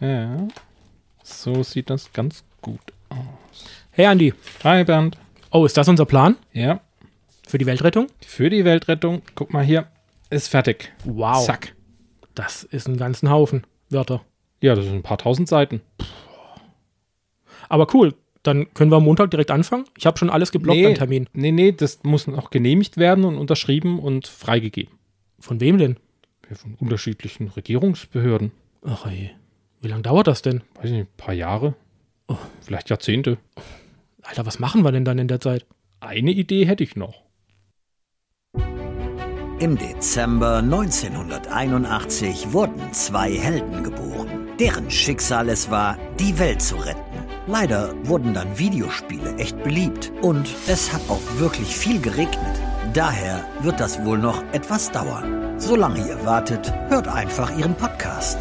Ja. So sieht das ganz gut aus. Hey Andi. Hi Bernd. Oh, ist das unser Plan? Ja. Für die Weltrettung? Für die Weltrettung. Guck mal hier. Ist fertig. Wow. Zack. Das ist ein ganzen Haufen Wörter. Ja, das sind ein paar tausend Seiten. Aber cool. Dann können wir am Montag direkt anfangen. Ich habe schon alles geblockt nee, an Termin. Nee, nee, das muss noch genehmigt werden und unterschrieben und freigegeben. Von wem denn? Ja, von unterschiedlichen Regierungsbehörden. Ach ey. Wie lange dauert das denn? Weiß ich nicht, ein paar Jahre. Oh. Vielleicht Jahrzehnte. Alter, was machen wir denn dann in der Zeit? Eine Idee hätte ich noch. Im Dezember 1981 wurden zwei Helden geboren, deren Schicksal es war, die Welt zu retten. Leider wurden dann Videospiele echt beliebt und es hat auch wirklich viel geregnet. Daher wird das wohl noch etwas dauern. Solange ihr wartet, hört einfach ihren Podcast.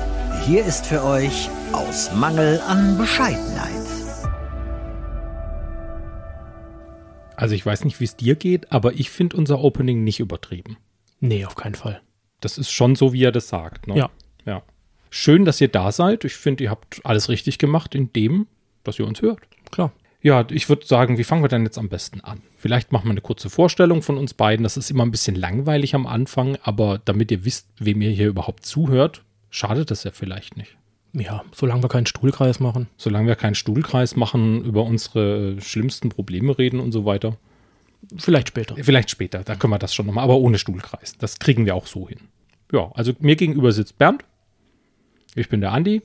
Hier ist für euch aus Mangel an Bescheidenheit. Also ich weiß nicht, wie es dir geht, aber ich finde unser Opening nicht übertrieben. Nee, auf keinen Fall. Das ist schon so, wie er das sagt. Ne? Ja. Ja. Schön, dass ihr da seid. Ich finde, ihr habt alles richtig gemacht in dem, dass ihr uns hört. Klar. Ja, ich würde sagen, wie fangen wir denn jetzt am besten an? Vielleicht machen wir eine kurze Vorstellung von uns beiden. Das ist immer ein bisschen langweilig am Anfang, aber damit ihr wisst, wem ihr hier überhaupt zuhört, schadet das ja vielleicht nicht. Ja, solange wir keinen Stuhlkreis machen. Solange wir keinen Stuhlkreis machen, über unsere schlimmsten Probleme reden und so weiter. Vielleicht später. Vielleicht später, da können wir das schon nochmal, aber ohne Stuhlkreis. Das kriegen wir auch so hin. Ja, also mir gegenüber sitzt Bernd. Ich bin der Andi.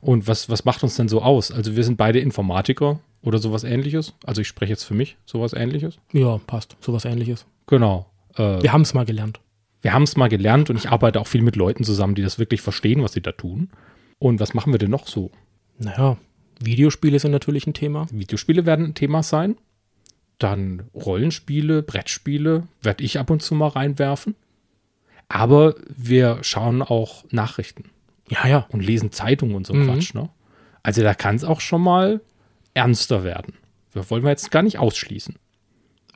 Und was, was macht uns denn so aus? Also wir sind beide Informatiker oder sowas ähnliches. Also ich spreche jetzt für mich, sowas ähnliches. Ja, passt. Sowas ähnliches. Genau. Äh, wir haben es mal gelernt. Wir haben es mal gelernt und ich arbeite auch viel mit Leuten zusammen, die das wirklich verstehen, was sie da tun. Und was machen wir denn noch so? Naja, Videospiele sind natürlich ein Thema. Videospiele werden ein Thema sein. Dann Rollenspiele, Brettspiele werde ich ab und zu mal reinwerfen. Aber wir schauen auch Nachrichten. Ja, ja. Und lesen Zeitungen und so mhm. Quatsch. Ne? Also da kann es auch schon mal ernster werden. Das wollen wir jetzt gar nicht ausschließen.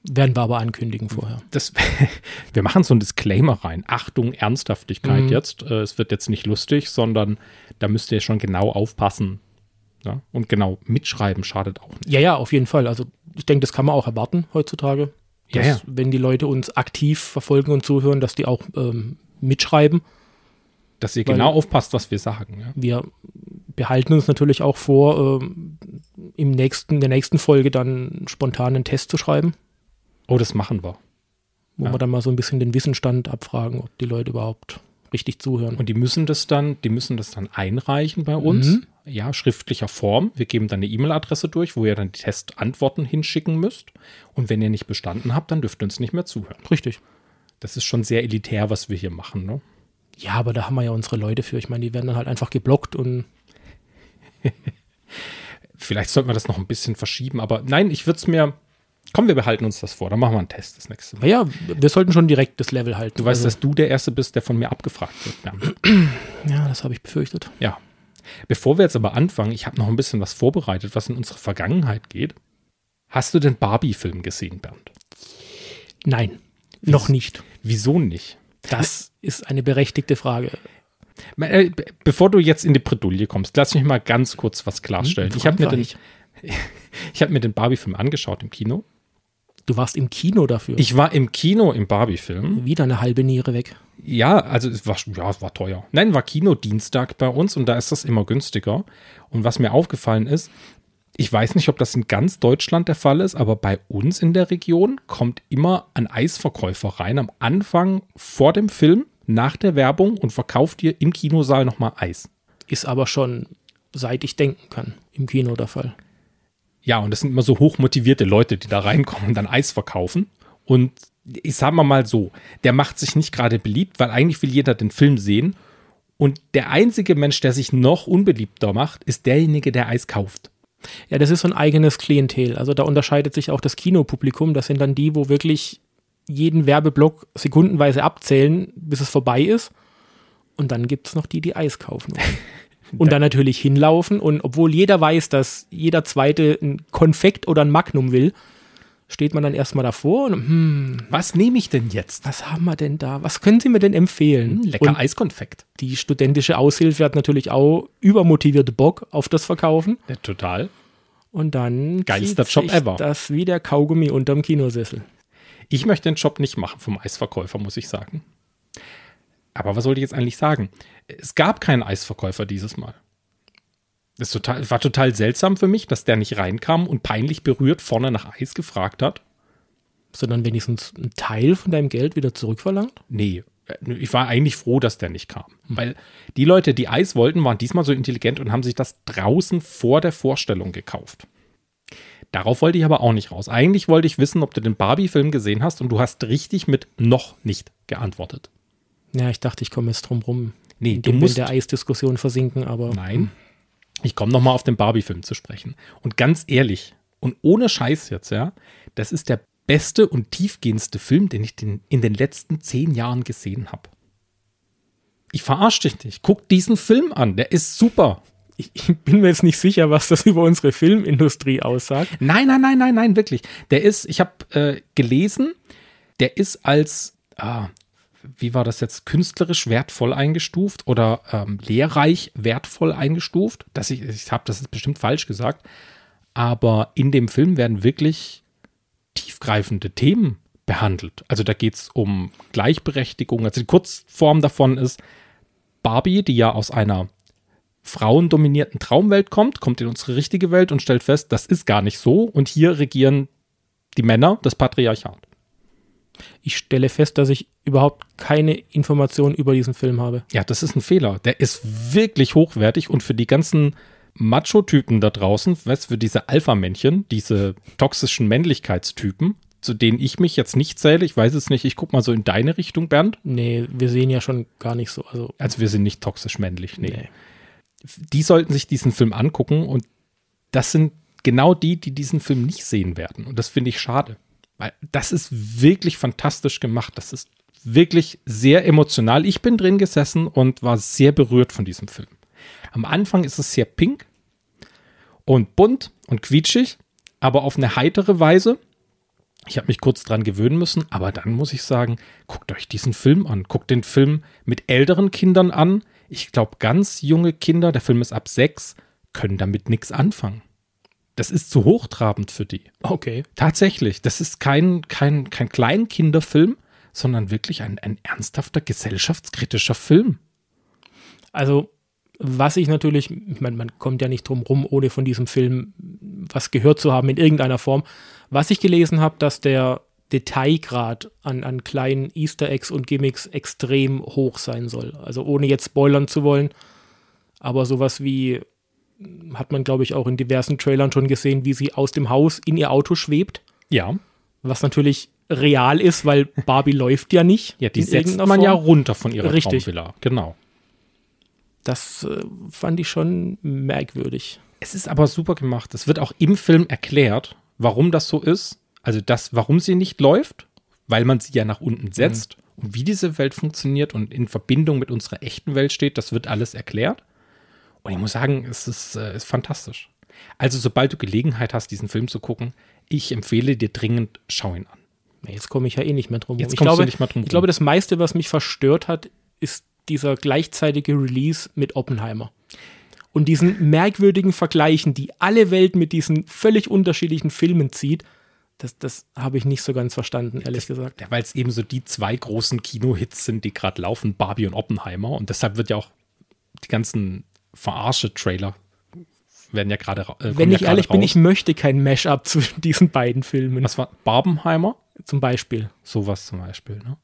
Werden wir aber ankündigen vorher. Das, wir machen so ein Disclaimer rein. Achtung, Ernsthaftigkeit mhm. jetzt. Äh, es wird jetzt nicht lustig, sondern da müsst ihr schon genau aufpassen. Ja? Und genau mitschreiben schadet auch nicht. Ja, ja, auf jeden Fall. Also ich denke, das kann man auch erwarten heutzutage. Dass, ja, ja. wenn die Leute uns aktiv verfolgen und zuhören, dass die auch ähm, mitschreiben. Dass ihr genau aufpasst, was wir sagen. Ja. Wir behalten uns natürlich auch vor, ähm, im nächsten, in der nächsten Folge dann spontan einen Test zu schreiben. Oh, das machen wir. Wo ja. wir dann mal so ein bisschen den Wissensstand abfragen, ob die Leute überhaupt richtig zuhören. Und die müssen das dann, die müssen das dann einreichen bei uns. Mhm. Ja, schriftlicher Form. Wir geben dann eine E-Mail-Adresse durch, wo ihr dann die Testantworten hinschicken müsst. Und wenn ihr nicht bestanden habt, dann dürft ihr uns nicht mehr zuhören. Richtig. Das ist schon sehr elitär, was wir hier machen, ne? Ja, aber da haben wir ja unsere Leute für. Ich meine, die werden dann halt einfach geblockt und. Vielleicht sollten wir das noch ein bisschen verschieben, aber nein, ich würde es mir, Komm, wir behalten uns das vor. Dann machen wir einen Test das nächste Mal. Ja, wir sollten schon direkt das Level halten. Du weißt, also. dass du der Erste bist, der von mir abgefragt wird. Ja, ja das habe ich befürchtet. Ja. Bevor wir jetzt aber anfangen, ich habe noch ein bisschen was vorbereitet, was in unsere Vergangenheit geht. Hast du den Barbie-Film gesehen, Bernd? Nein, Wieso, noch nicht. Wieso nicht? Das ist eine berechtigte Frage. Äh, bevor du jetzt in die Bredouille kommst, lass mich mal ganz kurz was klarstellen. Hm, ich habe mir den, ich habe mir den Barbie-Film angeschaut im Kino. Du warst im Kino dafür? Ich war im Kino im Barbie-Film. Wieder eine halbe Niere weg. Ja, also es war, ja, es war teuer. Nein, war Kinodienstag bei uns und da ist das immer günstiger. Und was mir aufgefallen ist, ich weiß nicht, ob das in ganz Deutschland der Fall ist, aber bei uns in der Region kommt immer ein Eisverkäufer rein am Anfang vor dem Film, nach der Werbung und verkauft dir im Kinosaal nochmal Eis. Ist aber schon, seit ich denken kann, im Kino der Fall. Ja, und das sind immer so hochmotivierte Leute, die da reinkommen und dann Eis verkaufen. Und ich sag mal so, der macht sich nicht gerade beliebt, weil eigentlich will jeder den Film sehen. Und der einzige Mensch, der sich noch unbeliebter macht, ist derjenige, der Eis kauft. Ja, das ist so ein eigenes Klientel. Also da unterscheidet sich auch das Kinopublikum. Das sind dann die, wo wirklich jeden Werbeblock sekundenweise abzählen, bis es vorbei ist. Und dann gibt es noch die, die Eis kaufen. Und dann natürlich hinlaufen und obwohl jeder weiß, dass jeder Zweite ein Konfekt oder ein Magnum will, steht man dann erstmal davor und hm, Was nehme ich denn jetzt? was haben wir denn da? Was können Sie mir denn empfehlen? Lecker Und Eiskonfekt. die studentische Aushilfe hat natürlich auch übermotivierte Bock auf das Verkaufen. Ja, total. Und dann Geilster Job ever. das wie der Kaugummi unterm Kinosessel. Ich möchte den Job nicht machen vom Eisverkäufer, muss ich sagen. Aber was sollte ich jetzt eigentlich sagen? Es gab keinen Eisverkäufer dieses Mal. Es total, war total seltsam für mich, dass der nicht reinkam und peinlich berührt vorne nach Eis gefragt hat. Sondern wenigstens einen Teil von deinem Geld wieder zurückverlangt? Nee, äh, ich war eigentlich froh, dass der nicht kam. Weil die Leute, die Eis wollten, waren diesmal so intelligent und haben sich das draußen vor der Vorstellung gekauft. Darauf wollte ich aber auch nicht raus. Eigentlich wollte ich wissen, ob du den Barbie-Film gesehen hast und du hast richtig mit noch nicht geantwortet. Ja, ich dachte, ich komme jetzt drum rum. Nee, du musst- in der Eisdiskussion versinken, aber Nein. Ich komme nochmal auf den Barbie-Film zu sprechen. Und ganz ehrlich und ohne Scheiß jetzt, ja, das ist der beste und tiefgehendste Film, den ich den, in den letzten zehn Jahren gesehen habe. Ich verarsche dich nicht. Guck diesen Film an, der ist super. ich, ich bin mir jetzt nicht sicher, was das über unsere Filmindustrie aussagt. Nein, nein, nein, nein, nein, wirklich. Der ist, ich habe äh, gelesen, der ist als, ah, wie war das jetzt, künstlerisch wertvoll eingestuft oder ähm, lehrreich wertvoll eingestuft. Das ich ich habe das ist bestimmt falsch gesagt. Aber in dem Film werden wirklich tiefgreifende Themen behandelt. Also da geht es um Gleichberechtigung. Also die Kurzform davon ist, Barbie, die ja aus einer frauendominierten Traumwelt kommt, kommt in unsere richtige Welt und stellt fest, das ist gar nicht so. Und hier regieren die Männer das Patriarchat. Ich stelle fest, dass ich überhaupt keine Informationen über diesen Film habe. Ja, das ist ein Fehler. Der ist wirklich hochwertig und für die ganzen Macho-Typen da draußen, weißt für diese Alpha-Männchen, diese toxischen Männlichkeitstypen, zu denen ich mich jetzt nicht zähle, ich weiß es nicht, ich guck mal so in deine Richtung, Bernd. Nee, wir sehen ja schon gar nicht so. Also, Also wir sind nicht toxisch männlich, nee. nee. Die sollten sich diesen Film angucken und das sind genau die, die diesen Film nicht sehen werden. Und das finde ich schade. Weil das ist wirklich fantastisch gemacht. Das ist wirklich sehr emotional. Ich bin drin gesessen und war sehr berührt von diesem Film. Am Anfang ist es sehr pink und bunt und quietschig, aber auf eine heitere Weise. Ich habe mich kurz dran gewöhnen müssen, aber dann muss ich sagen, guckt euch diesen Film an. Guckt den Film mit älteren Kindern an. Ich glaube, ganz junge Kinder, der Film ist ab sechs, können damit nichts anfangen. Das ist zu hochtrabend für die. Okay. Tatsächlich, das ist kein, kein, kein Kleinkinderfilm, sondern wirklich ein, ein ernsthafter gesellschaftskritischer Film. Also, was ich natürlich, ich meine, man kommt ja nicht drum rum, ohne von diesem Film was gehört zu haben in irgendeiner Form. Was ich gelesen habe, dass der Detailgrad an, an kleinen Easter Eggs und Gimmicks extrem hoch sein soll. Also ohne jetzt spoilern zu wollen, aber sowas wie hat man, glaube ich, auch in diversen Trailern schon gesehen, wie sie aus dem Haus in ihr Auto schwebt, Ja, was natürlich real ist, weil Barbie läuft ja nicht. ja die setzt man ja Form. runter von ihrer Richtig. Traumvilla. Genau. Das äh, fand ich schon merkwürdig. Es ist aber super gemacht. Es wird auch im Film erklärt, warum das so ist. Also das, warum sie nicht läuft, weil man sie ja nach unten setzt. Und wie diese Welt funktioniert und in Verbindung mit unserer echten Welt steht, das wird alles erklärt. Und ich muss sagen, es ist, äh, ist fantastisch. Also sobald du Gelegenheit hast, diesen Film zu gucken, ich empfehle dir dringend, schau ihn an. Jetzt komme ich ja eh nicht mehr drum rum. Jetzt ich kommst du glaube, nicht mehr drum ich glaube, das meiste, was mich verstört hat, ist dieser gleichzeitige Release mit Oppenheimer. Und diesen merkwürdigen Vergleichen, die alle Welt mit diesen völlig unterschiedlichen Filmen zieht, das, das habe ich nicht so ganz verstanden, ehrlich gesagt. Ja, weil es eben so die zwei großen Kinohits sind, die gerade laufen, Barbie und Oppenheimer. Und deshalb wird ja auch die ganzen Verarsche-Trailer werden ja gerade ra- äh, Wenn ja ich ehrlich gerade bin, raus. ich möchte kein Mashup zwischen diesen beiden Filmen. Was war Barbenheimer? Zum Beispiel. Sowas zum Beispiel. Ne?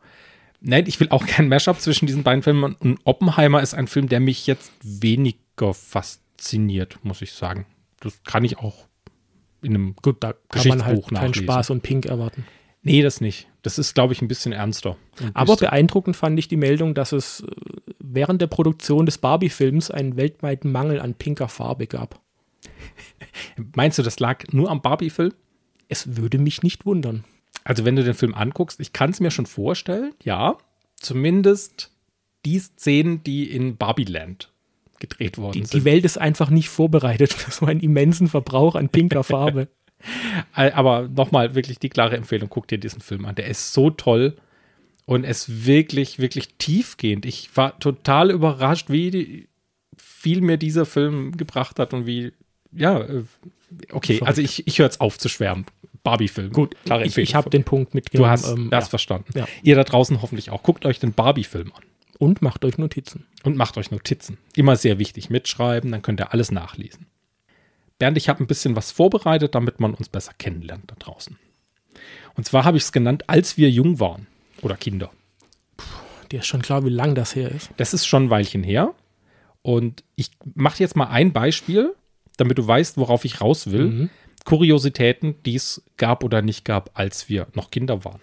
Nein, ich will auch kein Mashup zwischen diesen beiden Filmen. Und Oppenheimer ist ein Film, der mich jetzt weniger fasziniert, muss ich sagen. Das kann ich auch in einem. Gut, da kann man halt Geschichtsbuch keinen nachlesen. Spaß und Pink erwarten. Nee, das nicht. Das ist, glaube ich, ein bisschen ernster. Aber beeindruckend fand ich die Meldung, dass es äh, während der Produktion des Barbie-Films einen weltweiten Mangel an pinker Farbe gab. meinst du, das lag nur am Barbie-Film? Es würde mich nicht wundern. Also, wenn du den Film anguckst, ich kann es mir schon vorstellen, ja. Zumindest die Szenen, die in Barbieland gedreht worden Die, sind. die Welt ist einfach nicht vorbereitet für so einen immensen Verbrauch an pinker Farbe. Äh, Aber nochmal wirklich die klare Empfehlung, guck dir diesen Film an. Der ist so toll und es wirklich, wirklich tiefgehend. Ich war total überrascht, wie viel mir dieser Film gebracht hat und wie, ja, äh, okay, also ich, ich höre jetzt auf zu schwärmen. Barbie-Film. Gut, klare ich, ich habe den Punkt mitgenommen. Du hast ähm, das ja. verstanden. Ja. Ihr da draußen hoffentlich auch. Guckt euch den Barbie-Film an Und macht euch Notizen. und macht euch Notizen. Immer sehr wichtig. Mitschreiben, dann könnt ihr alles nachlesen. Bernd, ich habe ein bisschen was vorbereitet, damit man uns besser kennenlernt da draußen. Und zwar habe ich es genannt, als wir jung waren. Oder Kinder. Dir ist schon klar, wie lang das her ist. Das ist schon ein Weilchen her. Und ich mache jetzt mal ein Beispiel, damit du weißt, worauf ich raus will. Mhm. Kuriositäten, die es gab oder nicht gab, als wir noch Kinder waren.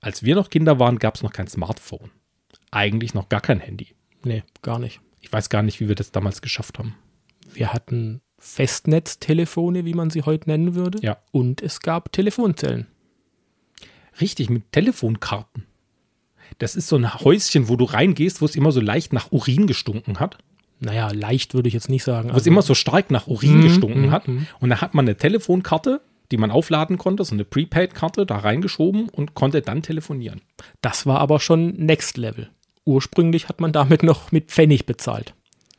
Als wir noch Kinder waren, gab es noch kein Smartphone. Eigentlich noch gar kein Handy. Nee, gar nicht. Ich weiß gar nicht, wie wir das damals geschafft haben. Wir hatten Festnetztelefone, wie man sie heute nennen würde. Ja. Und es gab Telefonzellen. Richtig, mit Telefonkarten. Das ist so ein Häuschen, wo du reingehst, wo es immer so leicht nach Urin gestunken hat. Naja, leicht würde ich jetzt nicht sagen. Wo es immer so stark nach Urin Mhm, gestunken mhm, hat. mhm. Und da hat man eine Telefonkarte, die man aufladen konnte, so eine Prepaid-Karte, da reingeschoben und konnte dann telefonieren. Das war aber schon Next Level. Ursprünglich hat man damit noch mit Pfennig bezahlt.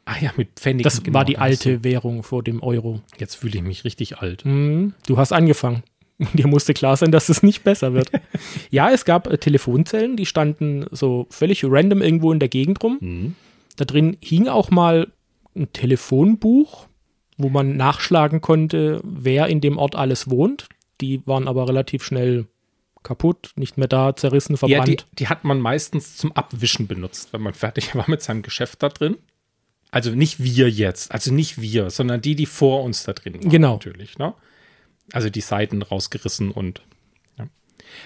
Ah ja, mit Pfennigen. Das genau, war die alte Währung vor dem Euro. Jetzt fühle ich mich richtig alt. Mhm. Du hast angefangen. Dir musste klar sein, dass es nicht besser wird. ja, es gab äh, Telefonzellen, die standen so völlig random irgendwo in der Gegend rum. Mhm. Da drin hing auch mal ein Telefonbuch, wo man nachschlagen konnte, wer in dem Ort alles wohnt. Die waren aber relativ schnell kaputt, nicht mehr da, zerrissen, Ja, verbrannt. die, die hat man meistens zum Abwischen benutzt, wenn man fertig war mit seinem Geschäft da drin. Also nicht wir jetzt, also nicht wir, sondern die, die vor uns da drin waren. Genau. Natürlich, ne? Also die Seiten rausgerissen und ja.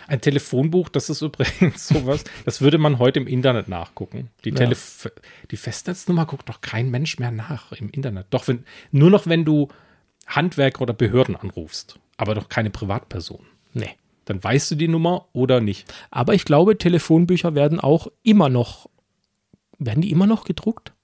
ein Telefonbuch, das ist übrigens sowas, das würde man heute im Internet nachgucken. Die, Ja. Telef die Festnetznummer guckt doch kein Mensch mehr nach im Internet. Doch wenn, nur noch wenn du Handwerker oder Behörden anrufst, aber doch keine Privatperson. nee. Dann weißt du die Nummer oder nicht. Aber ich glaube, Telefonbücher werden auch immer noch, werden die immer noch gedruckt?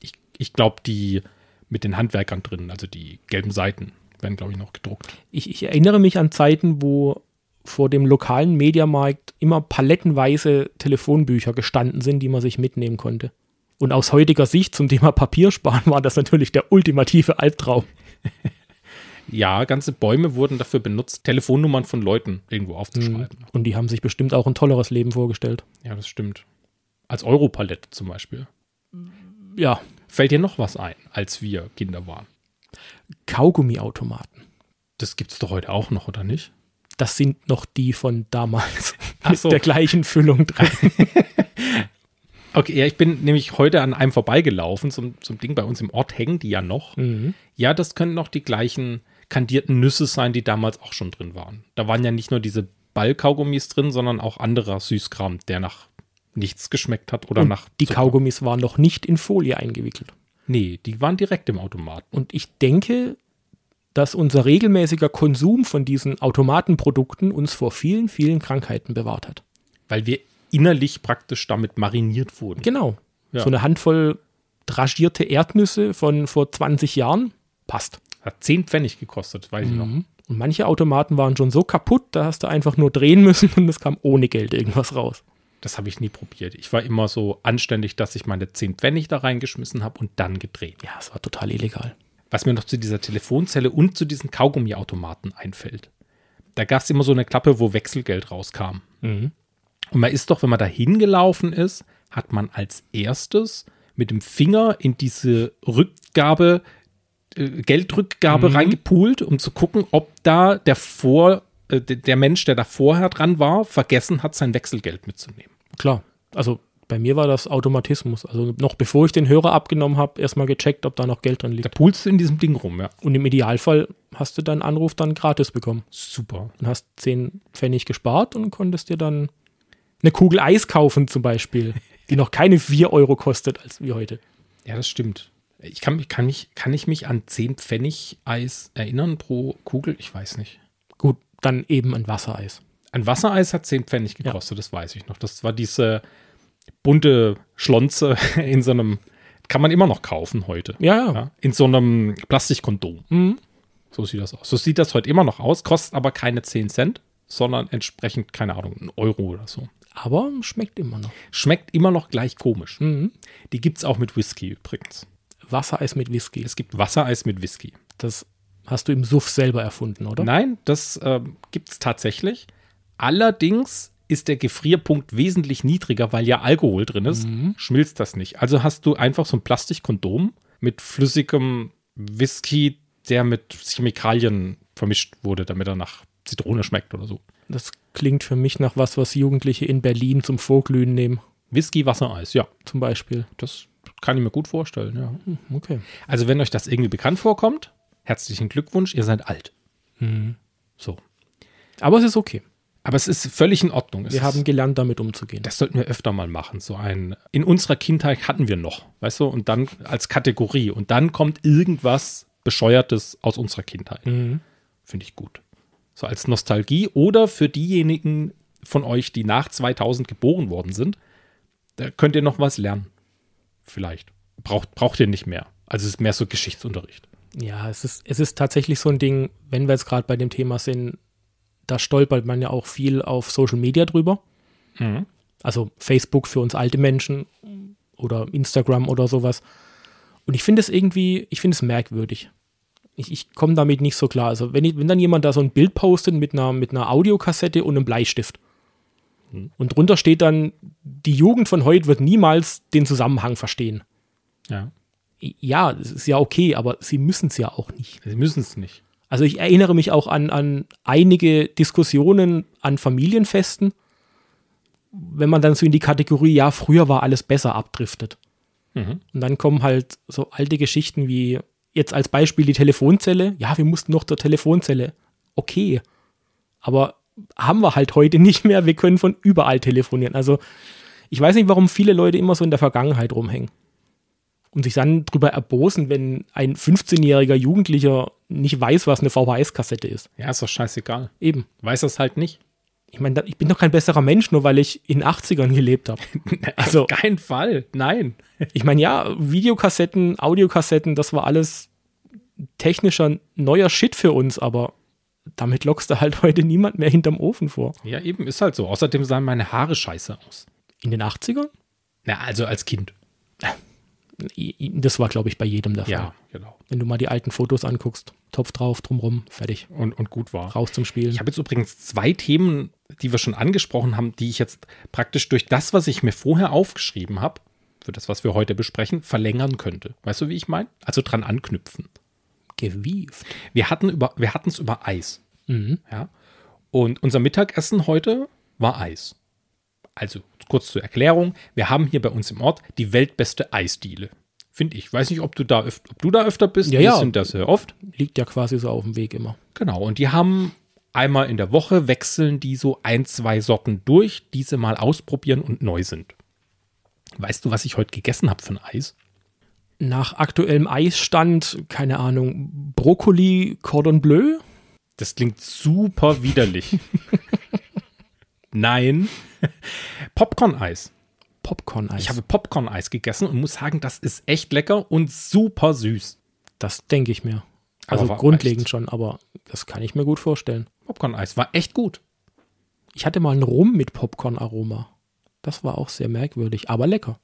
ich, ich glaube, die mit den Handwerkern drin, also die gelben Seiten, werden, glaube ich, noch gedruckt. Ich, ich erinnere mich an Zeiten, wo vor dem lokalen Mediamarkt immer palettenweise Telefonbücher gestanden sind, die man sich mitnehmen konnte. Und aus heutiger Sicht zum Thema Papiersparen war das natürlich der ultimative Albtraum. Ja, ganze Bäume wurden dafür benutzt, Telefonnummern von Leuten irgendwo aufzuschreiben. Und die haben sich bestimmt auch ein tolleres Leben vorgestellt. Ja, das stimmt. Als Europalette zum Beispiel. Ja, Fällt dir noch was ein, als wir Kinder waren? Kaugummiautomaten. Das gibt's doch heute auch noch, oder nicht? Das sind noch die von damals. Ach mit so. der gleichen Füllung drin. Okay, ja, ich bin nämlich heute an einem vorbeigelaufen, zum, zum Ding bei uns im Ort hängen die ja noch. Mhm. Ja, das können noch die gleichen kandierten Nüsse sein, die damals auch schon drin waren. Da waren ja nicht nur diese Ballkaugummis drin, sondern auch anderer Süßkram, der nach nichts geschmeckt hat oder Und nach die Zucker. Kaugummis waren noch nicht in Folie eingewickelt. Nee, die waren direkt im Automaten. Und ich denke, dass unser regelmäßiger Konsum von diesen Automatenprodukten uns vor vielen, vielen Krankheiten bewahrt hat. Weil wir innerlich praktisch damit mariniert wurden. Genau. Ja. So eine Handvoll dragierte Erdnüsse von vor 20 Jahren passt. Hat 10 Pfennig gekostet, weiß ich noch. Und manche Automaten waren schon so kaputt, da hast du einfach nur drehen müssen und es kam ohne Geld irgendwas raus. Das habe ich nie probiert. Ich war immer so anständig, dass ich meine 10 Pfennig da reingeschmissen habe und dann gedreht. Ja, es war total illegal. Was mir noch zu dieser Telefonzelle und zu diesen Kaugummiautomaten einfällt. Da gab es immer so eine Klappe, wo Wechselgeld rauskam. Mhm. Und man ist doch, wenn man da hingelaufen ist, hat man als erstes mit dem Finger in diese Rückgabe, äh, Geldrückgabe Mhm. reingepult, um zu gucken, ob da der vor, äh, der Mensch, der da vorher dran war, vergessen hat, sein Wechselgeld mitzunehmen. Klar. Also bei mir war das Automatismus. Also noch bevor ich den Hörer abgenommen habe, erstmal gecheckt, ob da noch Geld drin Da liegt. pulst du in diesem Ding rum, ja. Und im Idealfall hast du deinen Anruf dann gratis bekommen. Super. und hast 10 Pfennig gespart und konntest dir dann eine Kugel Eis kaufen zum Beispiel, die noch keine 4 Euro kostet als wie heute. Ja, das stimmt. Ich kann, mich- kann, mich, kann ich mich an 10 Pfennig Eis erinnern pro Kugel? Ich weiß nicht. Gut, dann eben ein Wassereis. Ein Wassereis hat 10 Pfennig gekostet, das weiß ich noch. Das war diese bunte Schlonze in so einem, kann man immer noch kaufen heute. Ja, ja. Ja, in so einem Plastikkondom. Mhm. So sieht das aus. So sieht das heute immer noch aus, kostet aber keine 10 Cent, sondern entsprechend, keine Ahnung, ein Euro oder so. Aber schmeckt immer noch. Schmeckt immer noch gleich komisch. Mhm. Die gibt es auch mit Whisky übrigens. Wassereis mit Whisky. Es gibt Wassereis mit Whisky. Das hast du im Suff selber erfunden, oder? Nein, das ähm, gibt es tatsächlich. Allerdings ist der Gefrierpunkt wesentlich niedriger, weil ja Alkohol drin ist, schmilzt das nicht. Also hast du einfach so ein Plastikkondom mit flüssigem Whisky, der mit Chemikalien vermischt wurde, damit er nach Zitrone schmeckt oder so. Das klingt für mich nach was, was Jugendliche in Berlin zum Vorglühen nehmen, Whisky, Wassereis, ja, zum Beispiel. das kann ich mir gut vorstellen, ja. Hm, Okay. Also wenn euch das irgendwie bekannt vorkommt, herzlichen Glückwunsch, ihr seid alt. So. Aber es ist okay. Aber es ist völlig in Ordnung. Es Wir haben gelernt, damit umzugehen. Das sollten wir öfter mal machen. So ein, in unserer Kindheit hatten wir noch, weißt du, und dann als Kategorie. Und dann kommt irgendwas Bescheuertes aus unserer Kindheit. Mhm. Finde ich gut. So als Nostalgie oder für diejenigen von euch, die nach 2000 geboren worden sind, da könnt ihr noch was lernen. Vielleicht. Braucht, braucht ihr nicht mehr. Also es ist mehr so Geschichtsunterricht. Ja, es ist, es ist tatsächlich so ein Ding, wenn wir jetzt gerade bei dem Thema sind, da stolpert man ja auch viel auf Social Media drüber. Mhm. Also Facebook für uns alte Menschen oder Instagram oder sowas. Und ich finde es irgendwie, ich finde es merkwürdig. Ich, ich komme damit nicht so klar. Also wenn, ich, wenn dann jemand da so ein Bild postet mit einer, mit einer Audiokassette und einem Bleistift und drunter steht dann, die Jugend von heute wird niemals den Zusammenhang verstehen. Ja. Ja, das ist ja okay, aber sie müssen es ja auch nicht. Sie müssen es nicht. Also ich erinnere mich auch an, an einige Diskussionen an Familienfesten, wenn man dann so in die Kategorie, ja, früher war alles besser abdriftet. Mhm. Und dann kommen halt so alte Geschichten wie jetzt als Beispiel die Telefonzelle. Ja, wir mussten noch zur Telefonzelle. Okay. Aber haben wir halt heute nicht mehr. Wir können von überall telefonieren. Also ich weiß nicht, warum viele Leute immer so in der Vergangenheit rumhängen. Und sich dann drüber erbosen, wenn ein 15-jähriger Jugendlicher nicht weiß, was eine VHS-Kassette ist. Ja, ist doch scheißegal. Eben. Weiß das halt nicht. Ich meine, ich bin doch kein besserer Mensch, nur weil ich in den 80ern gelebt habe. Also- Auf keinen Fall. Nein. Ich meine, ja, Videokassetten, Audiokassetten, das war alles technischer neuer Shit für uns, aber damit lockst du halt heute niemand mehr hinterm Ofen vor. Ja, eben, ist halt so. Außerdem sahen meine Haare scheiße aus. In den 80ern? Na, also als Kind. Das war, glaube ich, bei jedem der Fall. Ja, genau. Wenn du mal die alten Fotos anguckst, Topf drauf, drumrum, fertig. Und, und gut war. Raus zum Spielen. Ich habe jetzt übrigens zwei Themen, die wir schon angesprochen haben, die ich jetzt praktisch durch das, was ich mir vorher aufgeschrieben habe, für das, was wir heute besprechen, verlängern könnte. Weißt du, wie ich meine? Also dran anknüpfen. Gewieft. Wir hatten über, wir hatten es über Eis. Mhm. Ja. Und unser Mittagessen heute war Eis. Also kurz zur Erklärung: Wir haben hier bei uns im Ort die weltbeste Eisdiele. Finde ich. Weiß nicht, ob du da, öf ob du da öfter bist. Ja, Wir ja. sind da sehr oft. Liegt ja quasi so auf dem Weg immer. Genau. Und die haben einmal in der Woche wechseln die so ein, zwei Sorten durch, die sie mal ausprobieren und neu sind. Weißt du, was ich heute gegessen habe für ein Eis? Nach aktuellem Eisstand, keine Ahnung, Brokkoli, Cordon Bleu? Das klingt super widerlich. Nein. Popcorn-Eis. Popcorn-Eis. Ich habe Popcorn-Eis gegessen und muss sagen, das ist echt lecker und super süß. Das denke ich mir. Also grundlegend echt- schon, aber das kann ich mir gut vorstellen. Popcorn-Eis war echt gut. Ich hatte mal einen Rum mit Popcorn-Aroma. Das war auch sehr merkwürdig, aber lecker.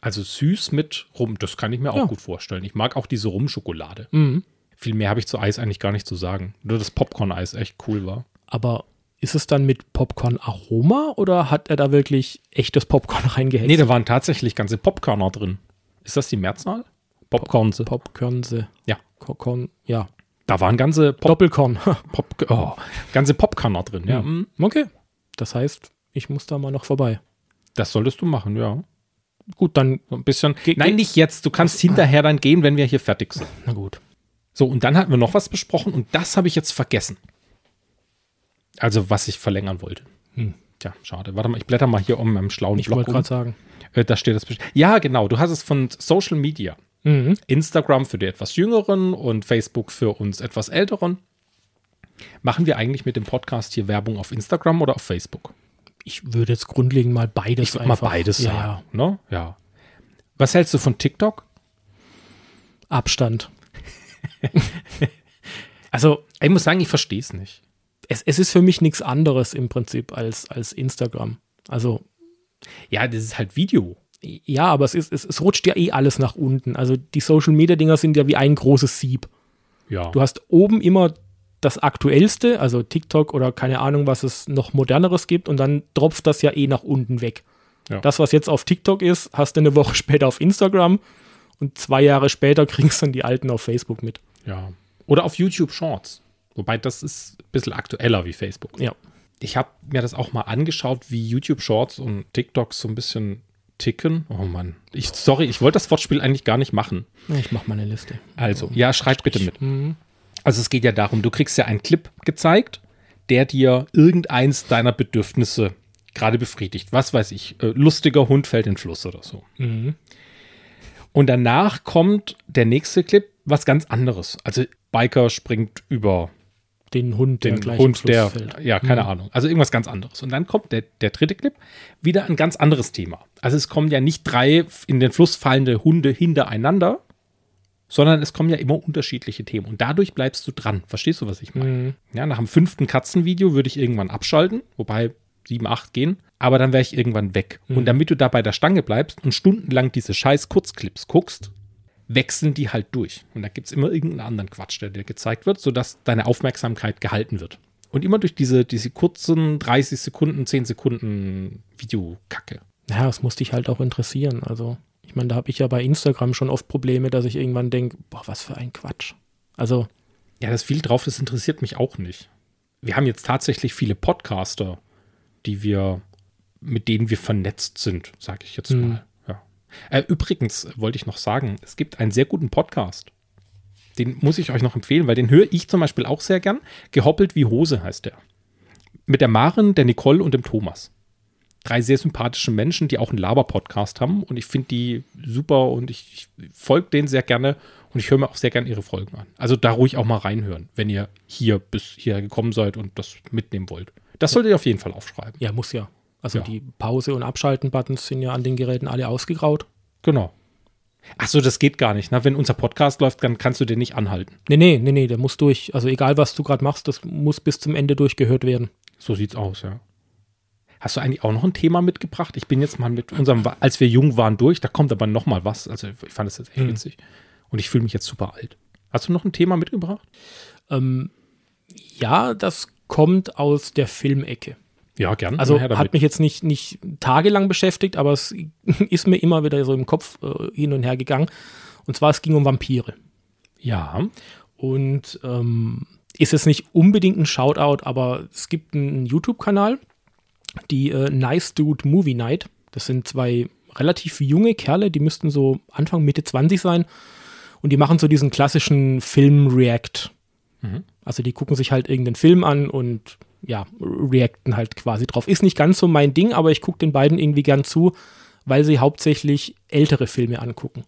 Also süß mit Rum, das kann ich mir auch Ja. gut vorstellen. Ich mag auch diese Rumschokolade. Mhm. Viel mehr habe ich zu Eis eigentlich gar nicht zu sagen. Nur das Popcorn-Eis echt cool war. Aber ist es dann mit Popcorn-Aroma oder hat er da wirklich echtes Popcorn reingehext? Nee, da waren tatsächlich ganze Popcorner drin. Ist das die Mehrzahl? Popcorns. Popkörnse. Ja. Korn, ja. Da waren ganze Pop, Doppelkorn. Pop oh, ganze Popcorner drin. Ja, Mhm. mm. okay. Das heißt, ich muss da mal noch vorbei. das solltest du machen, ja. Gut, dann, So ein bisschen. Ge- Nein, nicht jetzt. Du kannst hinterher dann gehen, wenn wir hier fertig sind. na gut. So, und dann hatten wir noch was besprochen und das habe ich jetzt vergessen. Also, was ich verlängern wollte. Hm. Tja, schade. Warte mal, ich blätter mal hier um meinem schlauen Ich Blog wollte um. gerade sagen. Äh, da steht das. Ja, genau. Du hast es von Social Media. Mhm. Instagram für die etwas Jüngeren und Facebook für uns etwas Älteren. Machen wir eigentlich mit dem Podcast hier Werbung auf Instagram oder auf Facebook? Ich würde jetzt grundlegend mal beides Ich würde mal einfach- beides ja, sagen. Ne? Ja. Was hältst du von TikTok? Abstand. Also, Ich muss sagen, ich verstehe es nicht. Es, es ist für mich nichts anderes im Prinzip als, als Instagram. Also, Ja, das ist halt Video. ja, aber es, ist, es, es rutscht ja eh alles nach unten. Also, die Social Media Dinger sind ja wie ein großes Sieb. Ja. Du hast oben immer das Aktuellste, also TikTok oder keine Ahnung, was es noch moderneres gibt, und dann tropft das ja eh nach unten weg. Ja. Das, was jetzt auf TikTok ist, hast du eine Woche später auf Instagram und zwei Jahre später kriegst du dann die alten auf Facebook mit. ja. Oder auf YouTube Shorts. Wobei das ist ein bisschen aktueller wie Facebook. Ja. Ich habe mir das auch mal angeschaut, wie YouTube Shorts und TikToks so ein bisschen ticken. Oh Mann. Ich, sorry, ich wollte das Wortspiel eigentlich gar nicht machen. Ich mach mal eine Liste. Also, ja, schreibt bitte mit. Mhm. Also es geht ja darum, du kriegst ja einen Clip gezeigt, der dir irgendeins deiner Bedürfnisse gerade befriedigt. Was weiß ich, äh, lustiger Hund fällt in den Fluss oder so. Mhm. Und danach kommt der nächste Clip, was ganz anderes. Also Biker springt über Den Hund, der den im Hund, der, fällt. ja, keine Ahnung. Also irgendwas ganz anderes. Und dann kommt der, der dritte Clip, wieder ein ganz anderes Thema. Also es kommen ja nicht drei in den Fluss fallende Hunde hintereinander, sondern es kommen ja immer unterschiedliche Themen. Und dadurch bleibst du dran. Verstehst du, was ich meine? Mhm. Ja, nach dem fünften Katzenvideo würde ich irgendwann abschalten, wobei sieben, acht gehen. Aber dann wäre ich irgendwann weg. Und damit du da bei der Stange bleibst und stundenlang diese scheiß Kurzclips guckst, wechseln die halt durch. Und da gibt es immer irgendeinen anderen Quatsch, der dir gezeigt wird, sodass deine Aufmerksamkeit gehalten wird. Und immer durch diese, diese kurzen 30 Sekunden, 10 Sekunden Videokacke. Ja, das muss dich halt auch interessieren. Also, ich meine, da habe ich ja bei Instagram schon oft Probleme, dass ich irgendwann denke, boah, was für ein Quatsch. Also, Ja, das viel drauf, das interessiert mich auch nicht. Wir haben jetzt tatsächlich viele Podcaster, die wir, mit denen wir vernetzt sind, sage ich jetzt Hm. mal. Äh, übrigens wollte ich noch sagen, es gibt einen sehr guten Podcast. Den muss ich euch noch empfehlen, weil den höre ich zum Beispiel auch sehr gern. Gehoppelt wie Hose heißt der. Mit der Maren, der Nicole und dem Thomas. Drei sehr sympathische Menschen, die auch einen Laber-Podcast haben. Und ich finde die super und ich, ich folge denen sehr gerne und ich höre mir auch sehr gerne ihre Folgen an. Also da ruhig auch mal reinhören, wenn ihr hier bis hierher gekommen seid und das mitnehmen wollt. Das solltet ihr auf jeden Fall aufschreiben. ja, muss ja. Also Ja. die Pause- und Abschalten-Buttons sind ja an den Geräten alle ausgegraut. Genau. Ach so, das geht gar nicht. Ne? Wenn unser Podcast läuft, dann kannst du den nicht anhalten. Nee, nee, nee, nee, der muss durch. Also egal, was du gerade machst, das muss bis zum Ende durchgehört werden. So sieht's aus, ja. Hast du eigentlich auch noch ein Thema mitgebracht? Ich bin jetzt mal mit unserem, als wir jung waren, durch. Da kommt aber noch mal was. Also ich fand das jetzt echt Hm. witzig. Und ich fühle mich jetzt super alt. Hast du noch ein Thema mitgebracht? Ähm, ja, das kommt aus der Filmecke. Ja, gern. Also hat mich jetzt nicht, nicht tagelang beschäftigt, aber es ist mir immer wieder so im Kopf äh, hin und her gegangen. Und zwar, es ging um Vampire. ja. Und ähm, ist jetzt nicht unbedingt ein Shoutout, aber es gibt einen YouTube-Kanal, die äh, Nice Dude Movie Night. Das sind zwei relativ junge Kerle, die müssten so Anfang, Mitte 20 sein. Und die machen so diesen klassischen Film-React. Also die gucken sich halt irgendeinen Film an und ja, reacten halt quasi drauf. Ist nicht ganz so mein Ding, aber ich gucke den beiden irgendwie gern zu, weil sie hauptsächlich ältere Filme angucken.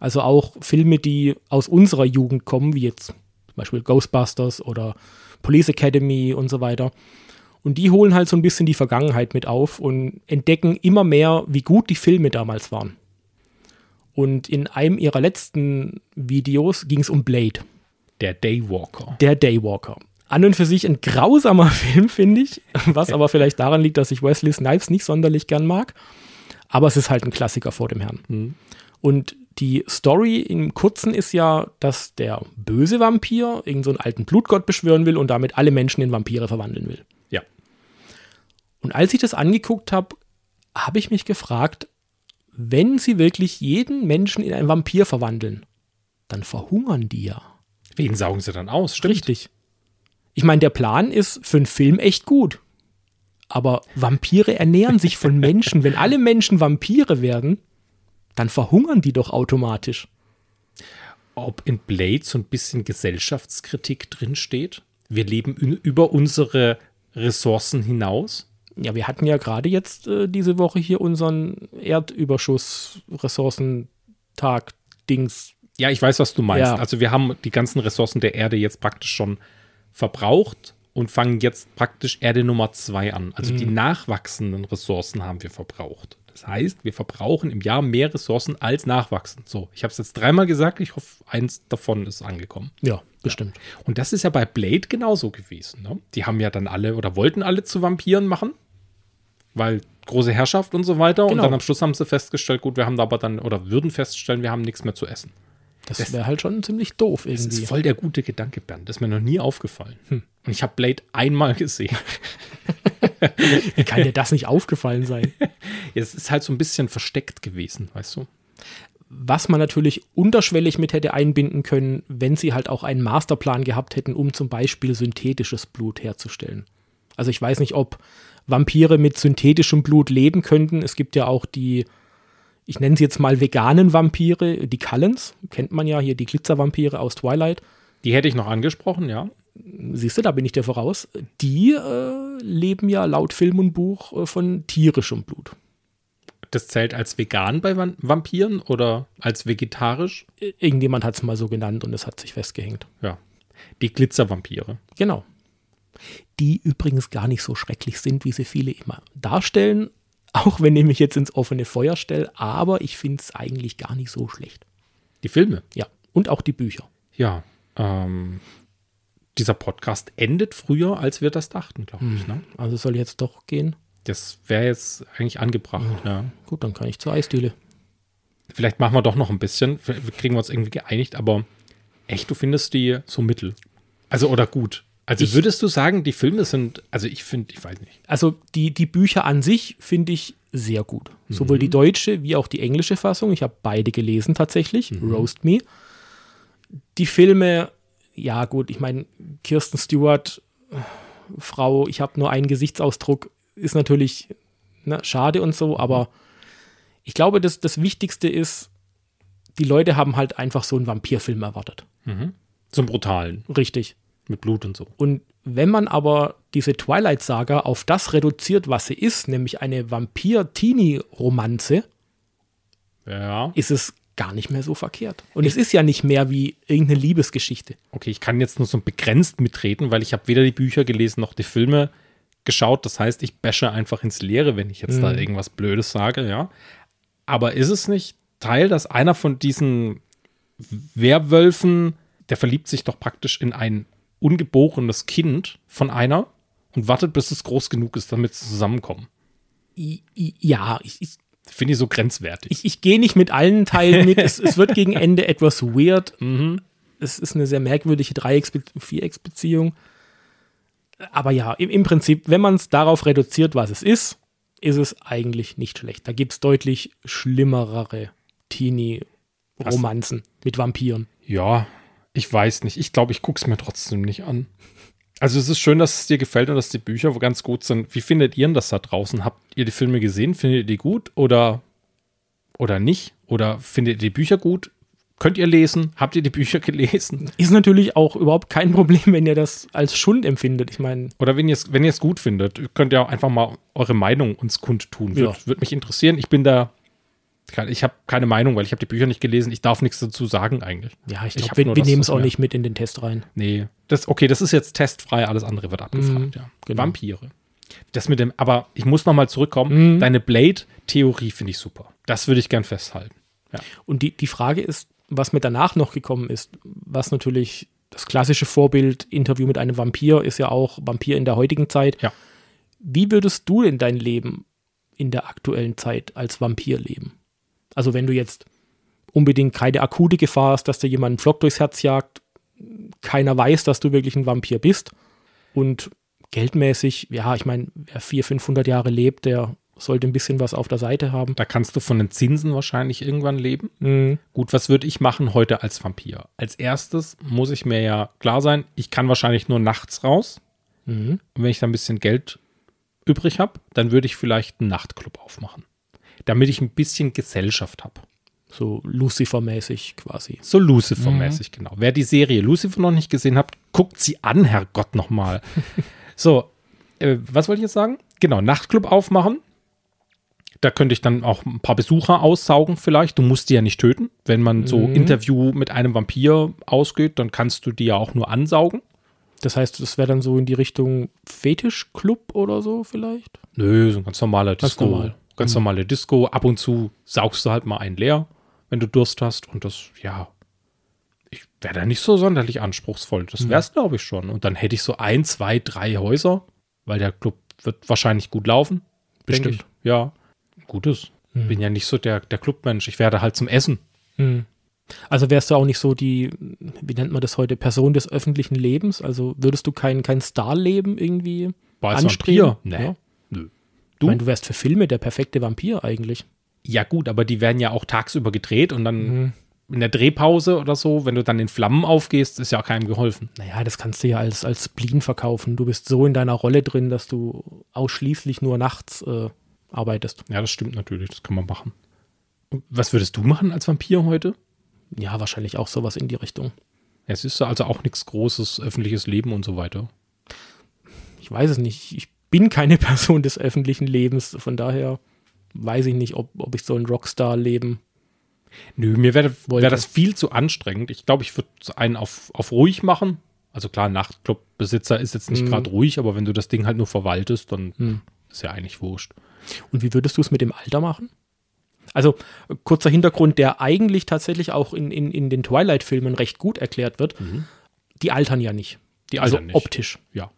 Also auch Filme, die aus unserer Jugend kommen, wie jetzt zum Beispiel Ghostbusters oder Police Academy und so weiter. Und die holen halt so ein bisschen die Vergangenheit mit auf und entdecken immer mehr, wie gut die Filme damals waren. Und in einem ihrer letzten Videos ging es um Blade, Der Daywalker. der Daywalker. An und für sich ein grausamer Film, finde ich, was aber vielleicht daran liegt, dass ich Wesley Snipes nicht sonderlich gern mag. Aber es ist halt ein Klassiker vor dem Herrn. Und die Story im Kurzen ist ja, dass der böse Vampir irgendeinen so einen alten Blutgott beschwören will und damit alle Menschen in Vampire verwandeln will. Ja. Und als ich das angeguckt habe, habe ich mich gefragt, wenn sie wirklich jeden Menschen in einen Vampir verwandeln, dann verhungern die ja. Wen saugen sie dann aus? Stimmt. Richtig. Ich meine, der Plan ist für einen Film echt gut. Aber Vampire ernähren sich von Menschen. Wenn alle Menschen Vampire werden, dann verhungern die doch automatisch. Ob in Blade so ein bisschen Gesellschaftskritik drinsteht? Wir leben über unsere Ressourcen hinaus. Ja, wir hatten ja gerade jetzt äh, diese Woche hier unseren Erdüberschuss-Ressourcentag-Dings. Ja, ich weiß, was du meinst. Ja. Also wir haben die ganzen Ressourcen der Erde jetzt praktisch schon verbraucht und fangen jetzt praktisch Erde Nummer zwei an. Also die nachwachsenden Ressourcen haben wir verbraucht. Das heißt, wir verbrauchen im Jahr mehr Ressourcen als nachwachsen. So, ich habe es jetzt dreimal gesagt. Ich hoffe, eins davon ist angekommen. Ja. bestimmt. Und das ist ja bei Blade genauso gewesen. Ne? Die haben ja dann alle oder wollten alle zu Vampiren machen, weil große Herrschaft und so weiter. Und Genau. dann am Schluss haben sie festgestellt, gut, wir haben aber dann oder würden feststellen, wir haben nichts mehr zu essen. Das wäre halt schon ziemlich doof Das irgendwie. ist voll der gute Gedanke, Bernd. Das ist mir noch nie aufgefallen. Und ich habe Blade einmal gesehen. Wie kann dir das nicht aufgefallen sein? Es ist halt so ein bisschen versteckt gewesen, weißt du? Was man natürlich unterschwellig mit hätte einbinden können, wenn sie halt auch einen Masterplan gehabt hätten, um zum Beispiel synthetisches Blut herzustellen. Also ich weiß nicht, ob Vampire mit synthetischem Blut leben könnten. Es gibt ja auch die, ich nenne sie jetzt mal veganen Vampire, die Cullens, kennt man ja hier, die Glitzervampire aus Twilight. Die hätte ich noch angesprochen, ja. Siehst du, da bin ich dir voraus. Die äh, leben ja laut Film und Buch äh, von tierischem Blut. Das zählt als vegan bei Van- Vampiren oder als vegetarisch? Irgendjemand hat es mal so genannt und es hat sich festgehängt. Ja. Die Glitzervampire. Genau. Die übrigens gar nicht so schrecklich sind, wie sie viele immer darstellen. Auch wenn ich mich jetzt ins offene Feuer stelle, aber ich finde es eigentlich gar nicht so schlecht. Die Filme. Ja. Und auch die Bücher. Ja. Ähm, dieser Podcast endet früher, als wir das dachten, glaube ich. Ne? Also soll jetzt doch gehen. Das wäre jetzt eigentlich angebracht, ja. Gut, dann kann ich zur Eisdiele. Vielleicht machen wir doch noch ein bisschen. Kriegen wir uns irgendwie geeinigt, aber echt, du findest die so mittel. Also, oder gut. Also Ich- würdest du sagen, die Filme sind, also ich finde, ich weiß nicht. Also die, die Bücher an sich finde ich sehr gut. Sowohl die deutsche wie auch die englische Fassung. Ich habe beide gelesen tatsächlich. Roast Me. Die Filme, ja gut, ich meine, Kirsten Stewart, Frau, ich habe nur einen Gesichtsausdruck, ist natürlich ne, schade und so, aber ich glaube, das, das Wichtigste ist, die Leute haben halt einfach so einen Vampirfilm erwartet. Zum Brutalen, Richtig. Mit Blut und so. Und wenn man aber diese Twilight-Saga auf das reduziert, was sie ist, nämlich eine Vampir-Teenie-Romanze, Ja. ist es gar nicht mehr so verkehrt. Und es ist ja nicht mehr wie irgendeine Liebesgeschichte. Okay, ich kann jetzt nur so begrenzt mitreden, weil ich habe weder die Bücher gelesen noch die Filme geschaut. Das heißt, ich bashe einfach ins Leere, wenn ich jetzt da irgendwas Blödes sage, ja. Aber ist es nicht Teil, dass einer von diesen Werwölfen, der verliebt sich doch praktisch in ein ungeborenes Kind von einer und wartet, bis es groß genug ist, damit sie zusammenkommen. Ja, ich, ich, Finde ich so grenzwertig. ich, ich gehe nicht mit allen Teilen mit. es, es wird gegen Ende etwas weird. Es ist eine sehr merkwürdige Dreiecksbe Vierecksbeziehung. Aber ja, im, im Prinzip, wenn man es darauf reduziert, was es ist, ist es eigentlich nicht schlecht. Da gibt es deutlich schlimmere Teenie-Romanzen mit Vampiren. Ja, ich weiß nicht. Ich glaube, ich gucke es mir trotzdem nicht an. Also es ist schön, dass es dir gefällt und dass die Bücher ganz gut sind. Wie findet ihr denn das da draußen? Habt ihr die Filme gesehen? Findet ihr die gut oder, oder nicht? Oder findet ihr die Bücher gut? Könnt ihr lesen? Habt ihr die Bücher gelesen? Ist natürlich auch überhaupt kein Problem, wenn ihr das als Schund empfindet. Ich meine, Oder wenn ihr es wenn gut findet, könnt ihr auch einfach mal eure Meinung uns kundtun. Würde Ja. würd mich interessieren. Ich bin da, ich habe keine Meinung, weil ich habe die Bücher nicht gelesen. Ich darf nichts dazu sagen eigentlich. ja, ich glaube, wir, wir nehmen es auch nicht mit in den Test rein. Nee, das, okay, das ist jetzt testfrei, alles andere wird abgefragt, ja. genau. Vampire. Das mit dem, aber ich muss nochmal zurückkommen. Deine Blade-Theorie finde ich super. Das würde ich gern festhalten. Ja. Und die, die Frage ist, was mir danach noch gekommen ist, was natürlich das klassische Vorbild Interview mit einem Vampir ist ja auch Vampir in der heutigen Zeit. Ja. Wie würdest du in dein Leben in der aktuellen Zeit als Vampir leben? Also wenn du jetzt unbedingt keine akute Gefahr hast, dass dir jemand einen Flock durchs Herz jagt, keiner weiß, dass du wirklich ein Vampir bist und geldmäßig, ja, ich meine, wer 400, 500 Jahre lebt, der sollte ein bisschen was auf der Seite haben. Da kannst du von den Zinsen wahrscheinlich irgendwann leben. Mhm. Gut, was würde ich machen heute als Vampir? Als erstes muss ich mir ja klar sein, ich kann wahrscheinlich nur nachts raus. Mhm. Und wenn ich da ein bisschen Geld übrig habe, dann würde ich vielleicht einen Nachtclub aufmachen. Damit ich ein bisschen Gesellschaft habe. So Lucifer-mäßig quasi. So Lucifer-mäßig, genau. Wer die Serie Lucifer noch nicht gesehen hat, guckt sie an, Herrgott, nochmal. so, äh, was wollte ich jetzt sagen? Genau, Nachtclub aufmachen. Da könnte ich dann auch ein paar Besucher aussaugen vielleicht. Du musst die ja nicht töten. Wenn man so Interview mit einem Vampir ausgeht, dann kannst du die ja auch nur ansaugen. Das heißt, das wäre dann so in die Richtung Fetischclub oder so vielleicht? Nö, so ein ganz normaler Ganz Disco. normal. Ganz normale Disco. Ab und zu saugst du halt mal einen leer, wenn du Durst hast. Und das, ja, ich wäre da nicht so sonderlich anspruchsvoll. Das wäre es, glaube ich, schon. Und dann hätte ich so ein, zwei, drei Häuser, weil der Club wird wahrscheinlich gut laufen. Bestimmt. Ja, gutes. Bin ja nicht so der, der Clubmensch. Ich werde halt zum Essen. Hm. Also wärst du auch nicht so die, wie nennt man das heute, Person des öffentlichen Lebens? Also würdest du kein, kein Starleben irgendwie als anstreben? Nee. Ja. Nö. Ich meine, du wärst für Filme der perfekte Vampir eigentlich. Ja, gut, aber die werden ja auch tagsüber gedreht und dann Mhm. in der Drehpause oder so, wenn du dann in Flammen aufgehst, ist ja keinem geholfen. Naja, das kannst du ja als, als Spleen verkaufen. Du bist so in deiner Rolle drin, dass du ausschließlich nur nachts äh, arbeitest. Ja, das stimmt natürlich, das kann man machen. Was würdest du machen als Vampir heute? Ja, wahrscheinlich auch sowas in die Richtung. Es ist also auch nichts Großes, öffentliches Leben und so weiter. Ich weiß es nicht. Ich bin keine Person des öffentlichen Lebens. Von daher weiß ich nicht, ob, ob ich so ein Rockstar-Leben. Nö, mir wäre wär das viel zu anstrengend. Ich glaube, ich würde einen auf, auf ruhig machen. Also klar, Nachtclubbesitzer ist jetzt nicht Mhm. gerade ruhig, aber wenn du das Ding halt nur verwaltest, dann ist ja eigentlich wurscht. Und wie würdest du es mit dem Alter machen? Also, kurzer Hintergrund, der eigentlich tatsächlich auch in, in, in den Twilight-Filmen recht gut erklärt wird. Die altern ja nicht. Die Also altern nicht. optisch. Ja.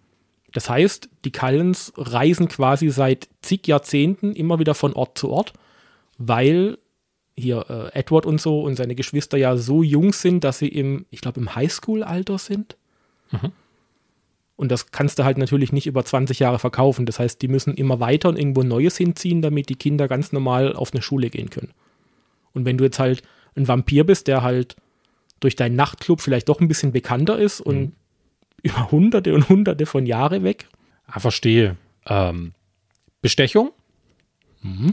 Das heißt, die Cullens reisen quasi seit zig Jahrzehnten immer wieder von Ort zu Ort, weil hier äh, Edward und so und seine Geschwister ja so jung sind, dass sie im, ich glaube, im Highschool-Alter sind. Und das kannst du halt natürlich nicht über 20 Jahre verkaufen. Das heißt, die müssen immer weiter und irgendwo Neues hinziehen, damit die Kinder ganz normal auf eine Schule gehen können. Und wenn du jetzt halt ein Vampir bist, der halt durch deinen Nachtclub vielleicht doch ein bisschen bekannter ist und über hunderte und hunderte von Jahre weg, Ah, verstehe. Ähm, Bestechung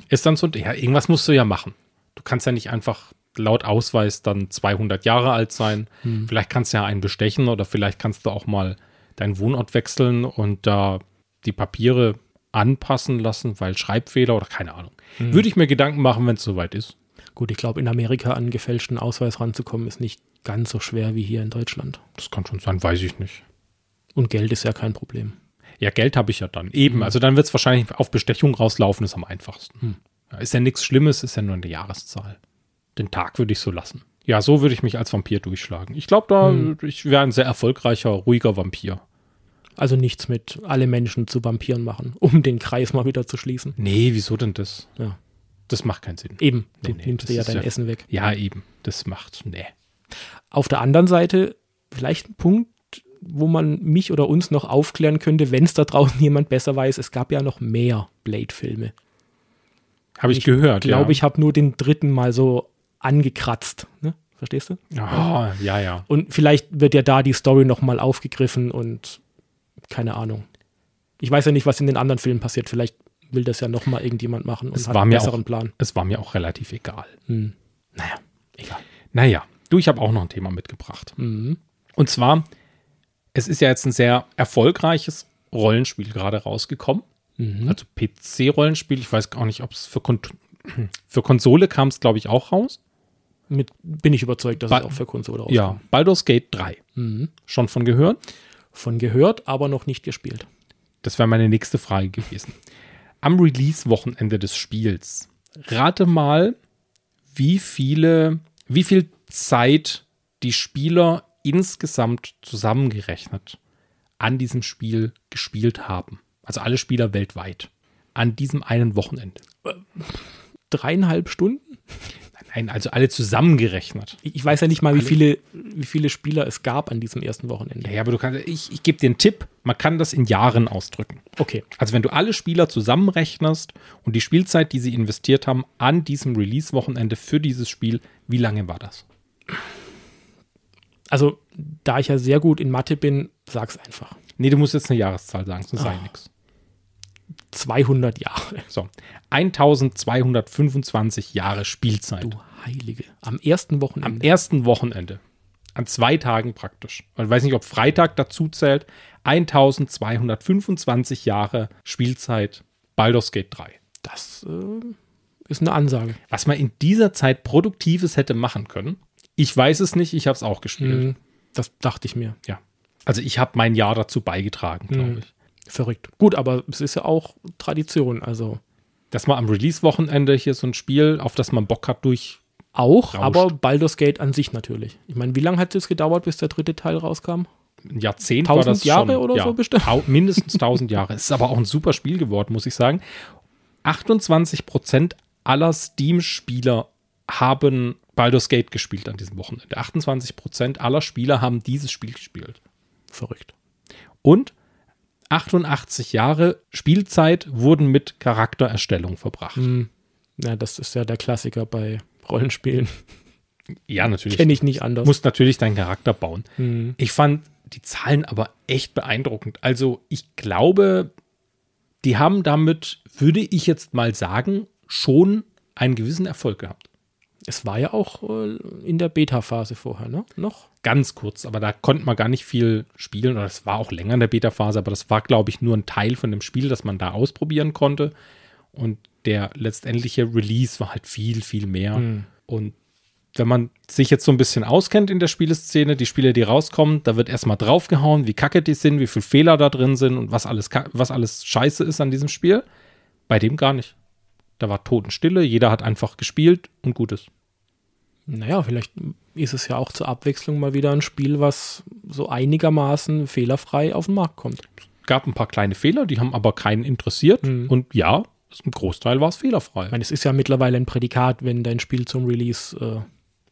ist dann so, ja, irgendwas musst du ja machen. Du kannst ja nicht einfach laut Ausweis dann 200 Jahre alt sein. Vielleicht kannst du ja einen bestechen oder vielleicht kannst du auch mal deinen Wohnort wechseln und da die Papiere anpassen lassen, weil Schreibfehler oder keine Ahnung. Würde ich mir Gedanken machen, wenn es soweit ist. Gut, ich glaube, in Amerika an gefälschten Ausweis ranzukommen, ist nicht ganz so schwer wie hier in Deutschland. Das kann schon sein, weiß ich nicht. Und Geld ist ja kein Problem. Ja, Geld habe ich ja dann. Eben, also dann wird es wahrscheinlich auf Bestechung rauslaufen, ist am einfachsten. Ja, ist ja nichts Schlimmes, ist ja nur eine Jahreszahl. Den Tag würde ich so lassen. Ja, so würde ich mich als Vampir durchschlagen. Ich glaube, da ich wäre ein sehr erfolgreicher, ruhiger Vampir. Also nichts mit alle Menschen zu Vampiren machen, um den Kreis mal wieder zu schließen. Nee, wieso denn das? Ja. Das macht keinen Sinn. Eben, du Nee, nee, nimmst dir ja dein ja- Essen weg. Ja, eben. Das macht, nee. Auf der anderen Seite vielleicht ein Punkt, wo man mich oder uns noch aufklären könnte, wenn es da draußen jemand besser weiß. Es gab ja noch mehr Blade-Filme. Habe ich, gehört, Ich glaube, ja. ich habe nur den dritten mal so angekratzt. Ne? Verstehst du? Oh, ja, ja. Und vielleicht wird ja da die Story nochmal aufgegriffen und keine Ahnung. Ich weiß ja nicht, was in den anderen Filmen passiert. Vielleicht will das ja nochmal irgendjemand machen und Es hat war einen besseren auch- Plan. Es war mir auch relativ egal. Naja, egal. Naja, du, ich habe auch noch ein Thema mitgebracht. Und zwar, es ist ja jetzt ein sehr erfolgreiches Rollenspiel gerade rausgekommen. Also PC-Rollenspiel. Ich weiß gar nicht, ob es für, Kon für Konsole kam es, glaube ich, auch raus. Mit, bin ich überzeugt, dass Ba- es auch für Konsole Ja, rauskommt. Baldur's Gate 3. Schon von gehört? Von gehört, aber noch nicht gespielt. Das wäre meine nächste Frage gewesen. Am Release-Wochenende des Spiels, rate mal, wie viele, wie viel Zeit die Spieler insgesamt zusammengerechnet an diesem Spiel gespielt haben. Also alle Spieler weltweit. An diesem einen Wochenende. Dreieinhalb Stunden? Nein, also alle zusammengerechnet. Ich weiß ja nicht mal, wie viele, wie viele Spieler es gab an diesem ersten Wochenende. Ja, aber du kannst, ich, ich gebe dir einen Tipp, man kann das in Jahren ausdrücken. Okay. Also wenn du alle Spieler zusammenrechnest und die Spielzeit, die sie investiert haben an diesem Release-Wochenende für dieses Spiel, wie lange war das? Also, da ich ja sehr gut in Mathe bin, sag's einfach. Nee, du musst jetzt eine Jahreszahl sagen, sonst sei nichts. 200 Jahre. So, 1225 Jahre Spielzeit. Du Heilige. Am ersten Am Wochenende. ersten Wochenende. An zwei Tagen praktisch. Ich weiß nicht, ob Freitag dazu zählt. 1225 Jahre Spielzeit Baldur's Gate 3. Das äh, ist eine Ansage. Was man in dieser Zeit Produktives hätte machen können. Ich weiß es nicht, ich habe es auch gespielt. Mhm. Das dachte ich mir. Ja. Also ich habe mein Jahr dazu beigetragen, glaube Mhm. ich. Verrückt. Gut, aber es ist ja auch Tradition. Also, Dass man am Release-Wochenende hier so ein Spiel, auf das man Bock hat, durch, Auch, Rauscht. aber Baldur's Gate an sich natürlich. Ich meine, wie lange hat es gedauert, bis der dritte Teil rauskam? Ein Jahrzehnt Tausend war das Jahre schon. oder ja, so bestimmt? Mindestens 1000 Jahre. Es ist aber auch ein super Spiel geworden, muss ich sagen. 28 Prozent aller Steam-Spieler haben Baldur's Gate gespielt an diesem Wochenende. 28 Prozent aller Spieler haben dieses Spiel gespielt. Verrückt. Und 88 Jahre Spielzeit wurden mit Charaktererstellung verbracht. Hm. Ja, das ist ja der Klassiker bei Rollenspielen. Ja, natürlich. Kenne ich nicht anders. Du musst natürlich deinen Charakter bauen. Hm. Ich fand die Zahlen aber echt beeindruckend. Also ich glaube, die haben damit, würde ich jetzt mal sagen, schon einen gewissen Erfolg gehabt. Es war ja auch äh, in der Beta-Phase vorher, ne? Noch? Ganz kurz, aber da konnte man gar nicht viel spielen. Oder es war auch länger in der Beta-Phase, aber das war, glaube ich, nur ein Teil von dem Spiel, das man da ausprobieren konnte. Und der letztendliche Release war halt viel, viel mehr. Und wenn man sich jetzt so ein bisschen auskennt in der Spieleszene, die Spiele, die rauskommen, da wird erstmal draufgehauen, wie kacke die sind, wie viele Fehler da drin sind und was alles, was alles scheiße ist an diesem Spiel. Bei dem gar nicht. Da war Totenstille, jeder hat einfach gespielt und gut ist. Naja, vielleicht ist es ja auch zur Abwechslung mal wieder ein Spiel, was so einigermaßen fehlerfrei auf den Markt kommt. gab ein paar kleine Fehler, die haben aber keinen interessiert. Mhm. Und ja, im Großteil war es fehlerfrei. Ich meine, es ist ja mittlerweile ein Prädikat, wenn dein Spiel zum Release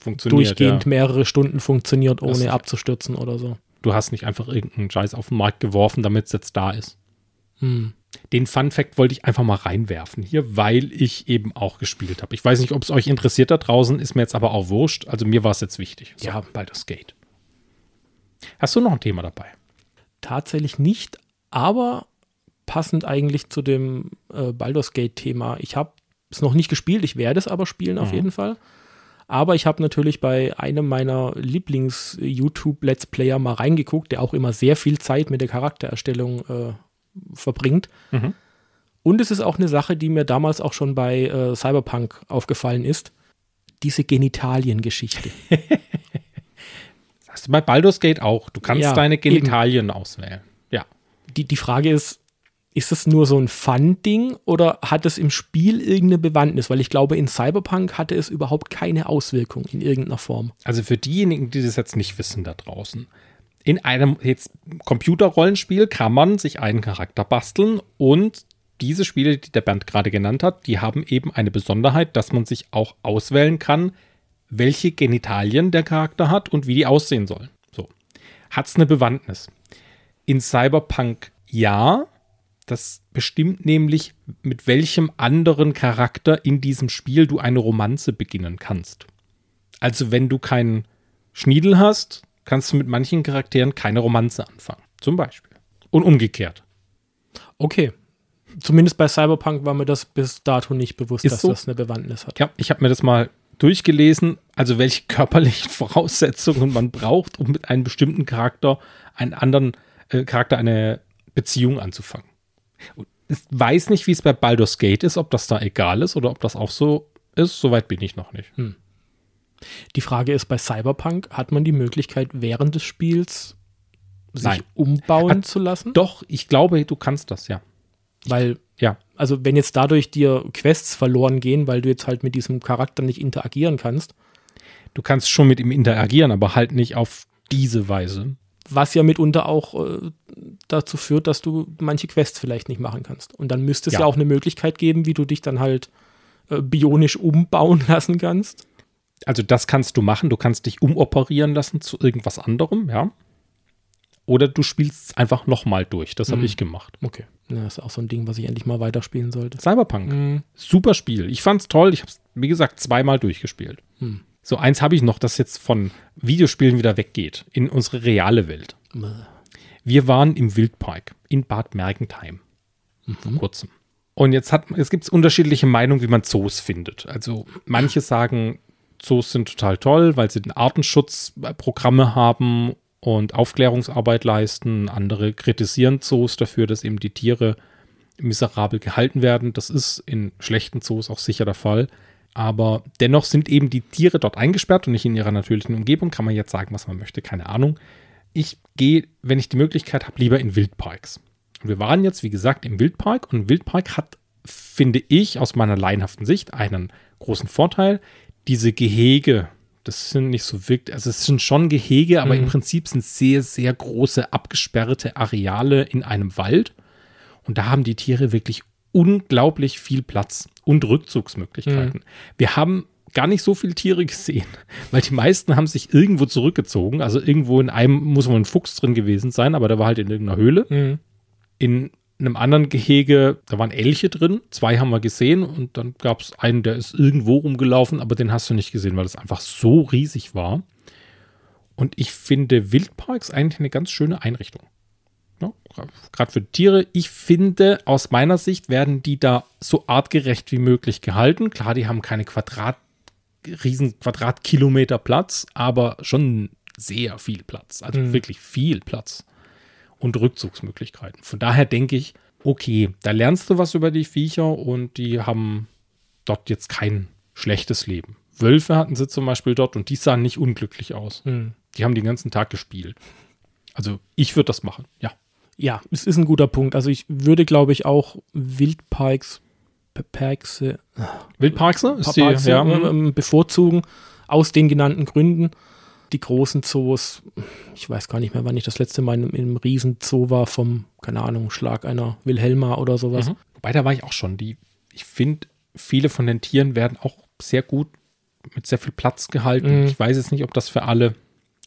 äh, durchgehend Ja. mehrere Stunden funktioniert, ohne Das- abzustürzen oder so. Du hast nicht einfach irgendeinen Scheiß auf den Markt geworfen, damit es jetzt da ist. Hm. Den Fun Fact wollte ich einfach mal reinwerfen hier, weil ich eben auch gespielt habe. Ich weiß nicht, ob es euch interessiert da draußen, ist mir jetzt aber auch wurscht. Also mir war es jetzt wichtig. So, Ja. Baldur's Gate. Hast du noch ein Thema dabei? Tatsächlich nicht, aber passend eigentlich zu dem äh, Baldur's Gate-Thema. Ich habe es noch nicht gespielt, ich werde es aber spielen auf Mhm. jeden Fall. Aber ich habe natürlich bei einem meiner Lieblings-YouTube-Let's Player mal reingeguckt, der auch immer sehr viel Zeit mit der Charaktererstellung äh, verbringt. Mhm. Und es ist auch eine Sache, die mir damals auch schon bei äh, Cyberpunk aufgefallen ist. Diese Genitalien-Geschichte. Hast du bei Baldur's Gate auch. Du kannst Ja, deine eben. Genitalien auswählen. Ja. die, die Frage ist, ist es nur so ein Fun-Ding oder hat es im Spiel irgendeine Bewandtnis? Weil ich glaube, in Cyberpunk hatte es überhaupt keine Auswirkung in irgendeiner Form. Also für diejenigen, die das jetzt nicht wissen da draußen. In einem jetzt Computerrollenspiel kann man sich einen Charakter basteln und diese Spiele, die der Bernd gerade genannt hat, die haben eben eine Besonderheit, dass man sich auch auswählen kann, welche Genitalien der Charakter hat und wie die aussehen sollen. So. Hat es eine Bewandtnis? In Cyberpunk ja. Das bestimmt nämlich, mit welchem anderen Charakter in diesem Spiel du eine Romanze beginnen kannst. Also wenn du keinen Schniedel hast, kannst du mit manchen Charakteren keine Romanze anfangen. Zum Beispiel. Und umgekehrt. Okay. Zumindest bei Cyberpunk war mir das bis dato nicht bewusst, Ist dass so? das eine Bewandtnis hat. Ja, ich habe mir das mal durchgelesen, also welche körperlichen Voraussetzungen man braucht, um mit einem bestimmten Charakter, einen anderen äh, Charakter eine Beziehung anzufangen. Und ich weiß nicht, wie es bei Baldur's Gate ist, ob das da egal ist oder ob das auch so ist. Soweit bin ich noch nicht. Die Frage ist, bei Cyberpunk hat man die Möglichkeit, während des Spiels sich Nein. umbauen Hat- zu lassen? Doch, ich glaube, du kannst das, ja. Weil, Ja, also wenn jetzt dadurch dir Quests verloren gehen, weil du jetzt halt mit diesem Charakter nicht interagieren kannst, du kannst schon mit ihm interagieren, aber halt nicht auf diese Weise. was ja mitunter auch äh, dazu führt, dass du manche Quests vielleicht nicht machen kannst. Und dann müsste es ja, Ja. auch eine Möglichkeit geben, wie du dich dann halt äh, bionisch umbauen lassen kannst. Also das kannst du machen. Du kannst dich umoperieren lassen zu irgendwas anderem, ja. Oder du spielst es einfach nochmal durch. Das habe Mhm. ich gemacht. Okay. Ja, das ist auch so ein Ding, was ich endlich mal weiterspielen sollte. Cyberpunk. Mhm. Super Spiel. Ich fand's toll. Ich habe es, wie gesagt, zweimal durchgespielt. Hm. So, eins habe ich noch, das jetzt von Videospielen wieder weggeht. In unsere reale Welt. Wir waren im Wildpark in Bad Mergentheim. Vor kurzem. Und jetzt hat es gibt unterschiedliche Meinungen, wie man Zoos findet. Also manche sagen, Zoos sind total toll, weil sie den Artenschutzprogramme haben und Aufklärungsarbeit leisten. Andere kritisieren Zoos dafür, dass eben die Tiere miserabel gehalten werden. Das ist in schlechten Zoos auch sicher der Fall. Aber dennoch sind eben die Tiere dort eingesperrt und nicht in ihrer natürlichen Umgebung. Kann man jetzt sagen, was man möchte, keine Ahnung. Ich gehe, wenn ich die Möglichkeit habe, lieber in Wildparks. Wir waren jetzt, wie gesagt, im Wildpark und Wildpark hat, finde ich, aus meiner laienhaften Sicht einen großen Vorteil. Diese Gehege, das sind nicht so wirklich, also es sind schon Gehege, aber Mhm. im Prinzip sind sehr, sehr große abgesperrte Areale in einem Wald. Und da haben die Tiere wirklich unglaublich viel Platz und Rückzugsmöglichkeiten. Wir haben gar nicht so viele Tiere gesehen, weil die meisten haben sich irgendwo zurückgezogen. Also irgendwo in einem muss wohl ein Fuchs drin gewesen sein, aber der war halt in irgendeiner Höhle. Mhm. In einem anderen Gehege, da waren Elche drin. Zwei haben wir gesehen und dann gab es einen, der ist irgendwo rumgelaufen, aber den hast du nicht gesehen, weil es einfach so riesig war. Und ich finde Wildparks eigentlich eine ganz schöne Einrichtung. Ja, Gerade für Tiere. Ich finde, aus meiner Sicht werden die da so artgerecht wie möglich gehalten. Klar, die haben keine Quadrat, riesen Quadratkilometer Platz, aber schon sehr viel Platz. Also Mhm. wirklich viel Platz und Rückzugsmöglichkeiten. Von daher denke ich, okay, da lernst du was über die Viecher und die haben dort jetzt kein schlechtes Leben. Wölfe hatten sie zum Beispiel dort und die sahen nicht unglücklich aus. Mhm. Die haben den ganzen Tag gespielt. Also ich würde das machen, ja. Ja, es ist ein guter Punkt. Also ich würde, glaube ich, auch Wildparks, P- Parks, äh, Wildparks, ne? Ist die, ja, äh, ähm, bevorzugen, aus den genannten Gründen. Die großen Zoos, ich weiß gar nicht mehr, wann ich das letzte Mal im, im Riesenzoo war, vom, keine Ahnung, Schlag einer Wilhelma oder sowas. Mhm. Wobei, da war ich auch schon. Die, ich finde, viele von den Tieren werden auch sehr gut mit sehr viel Platz gehalten. Mhm. Ich weiß jetzt nicht, ob das für alle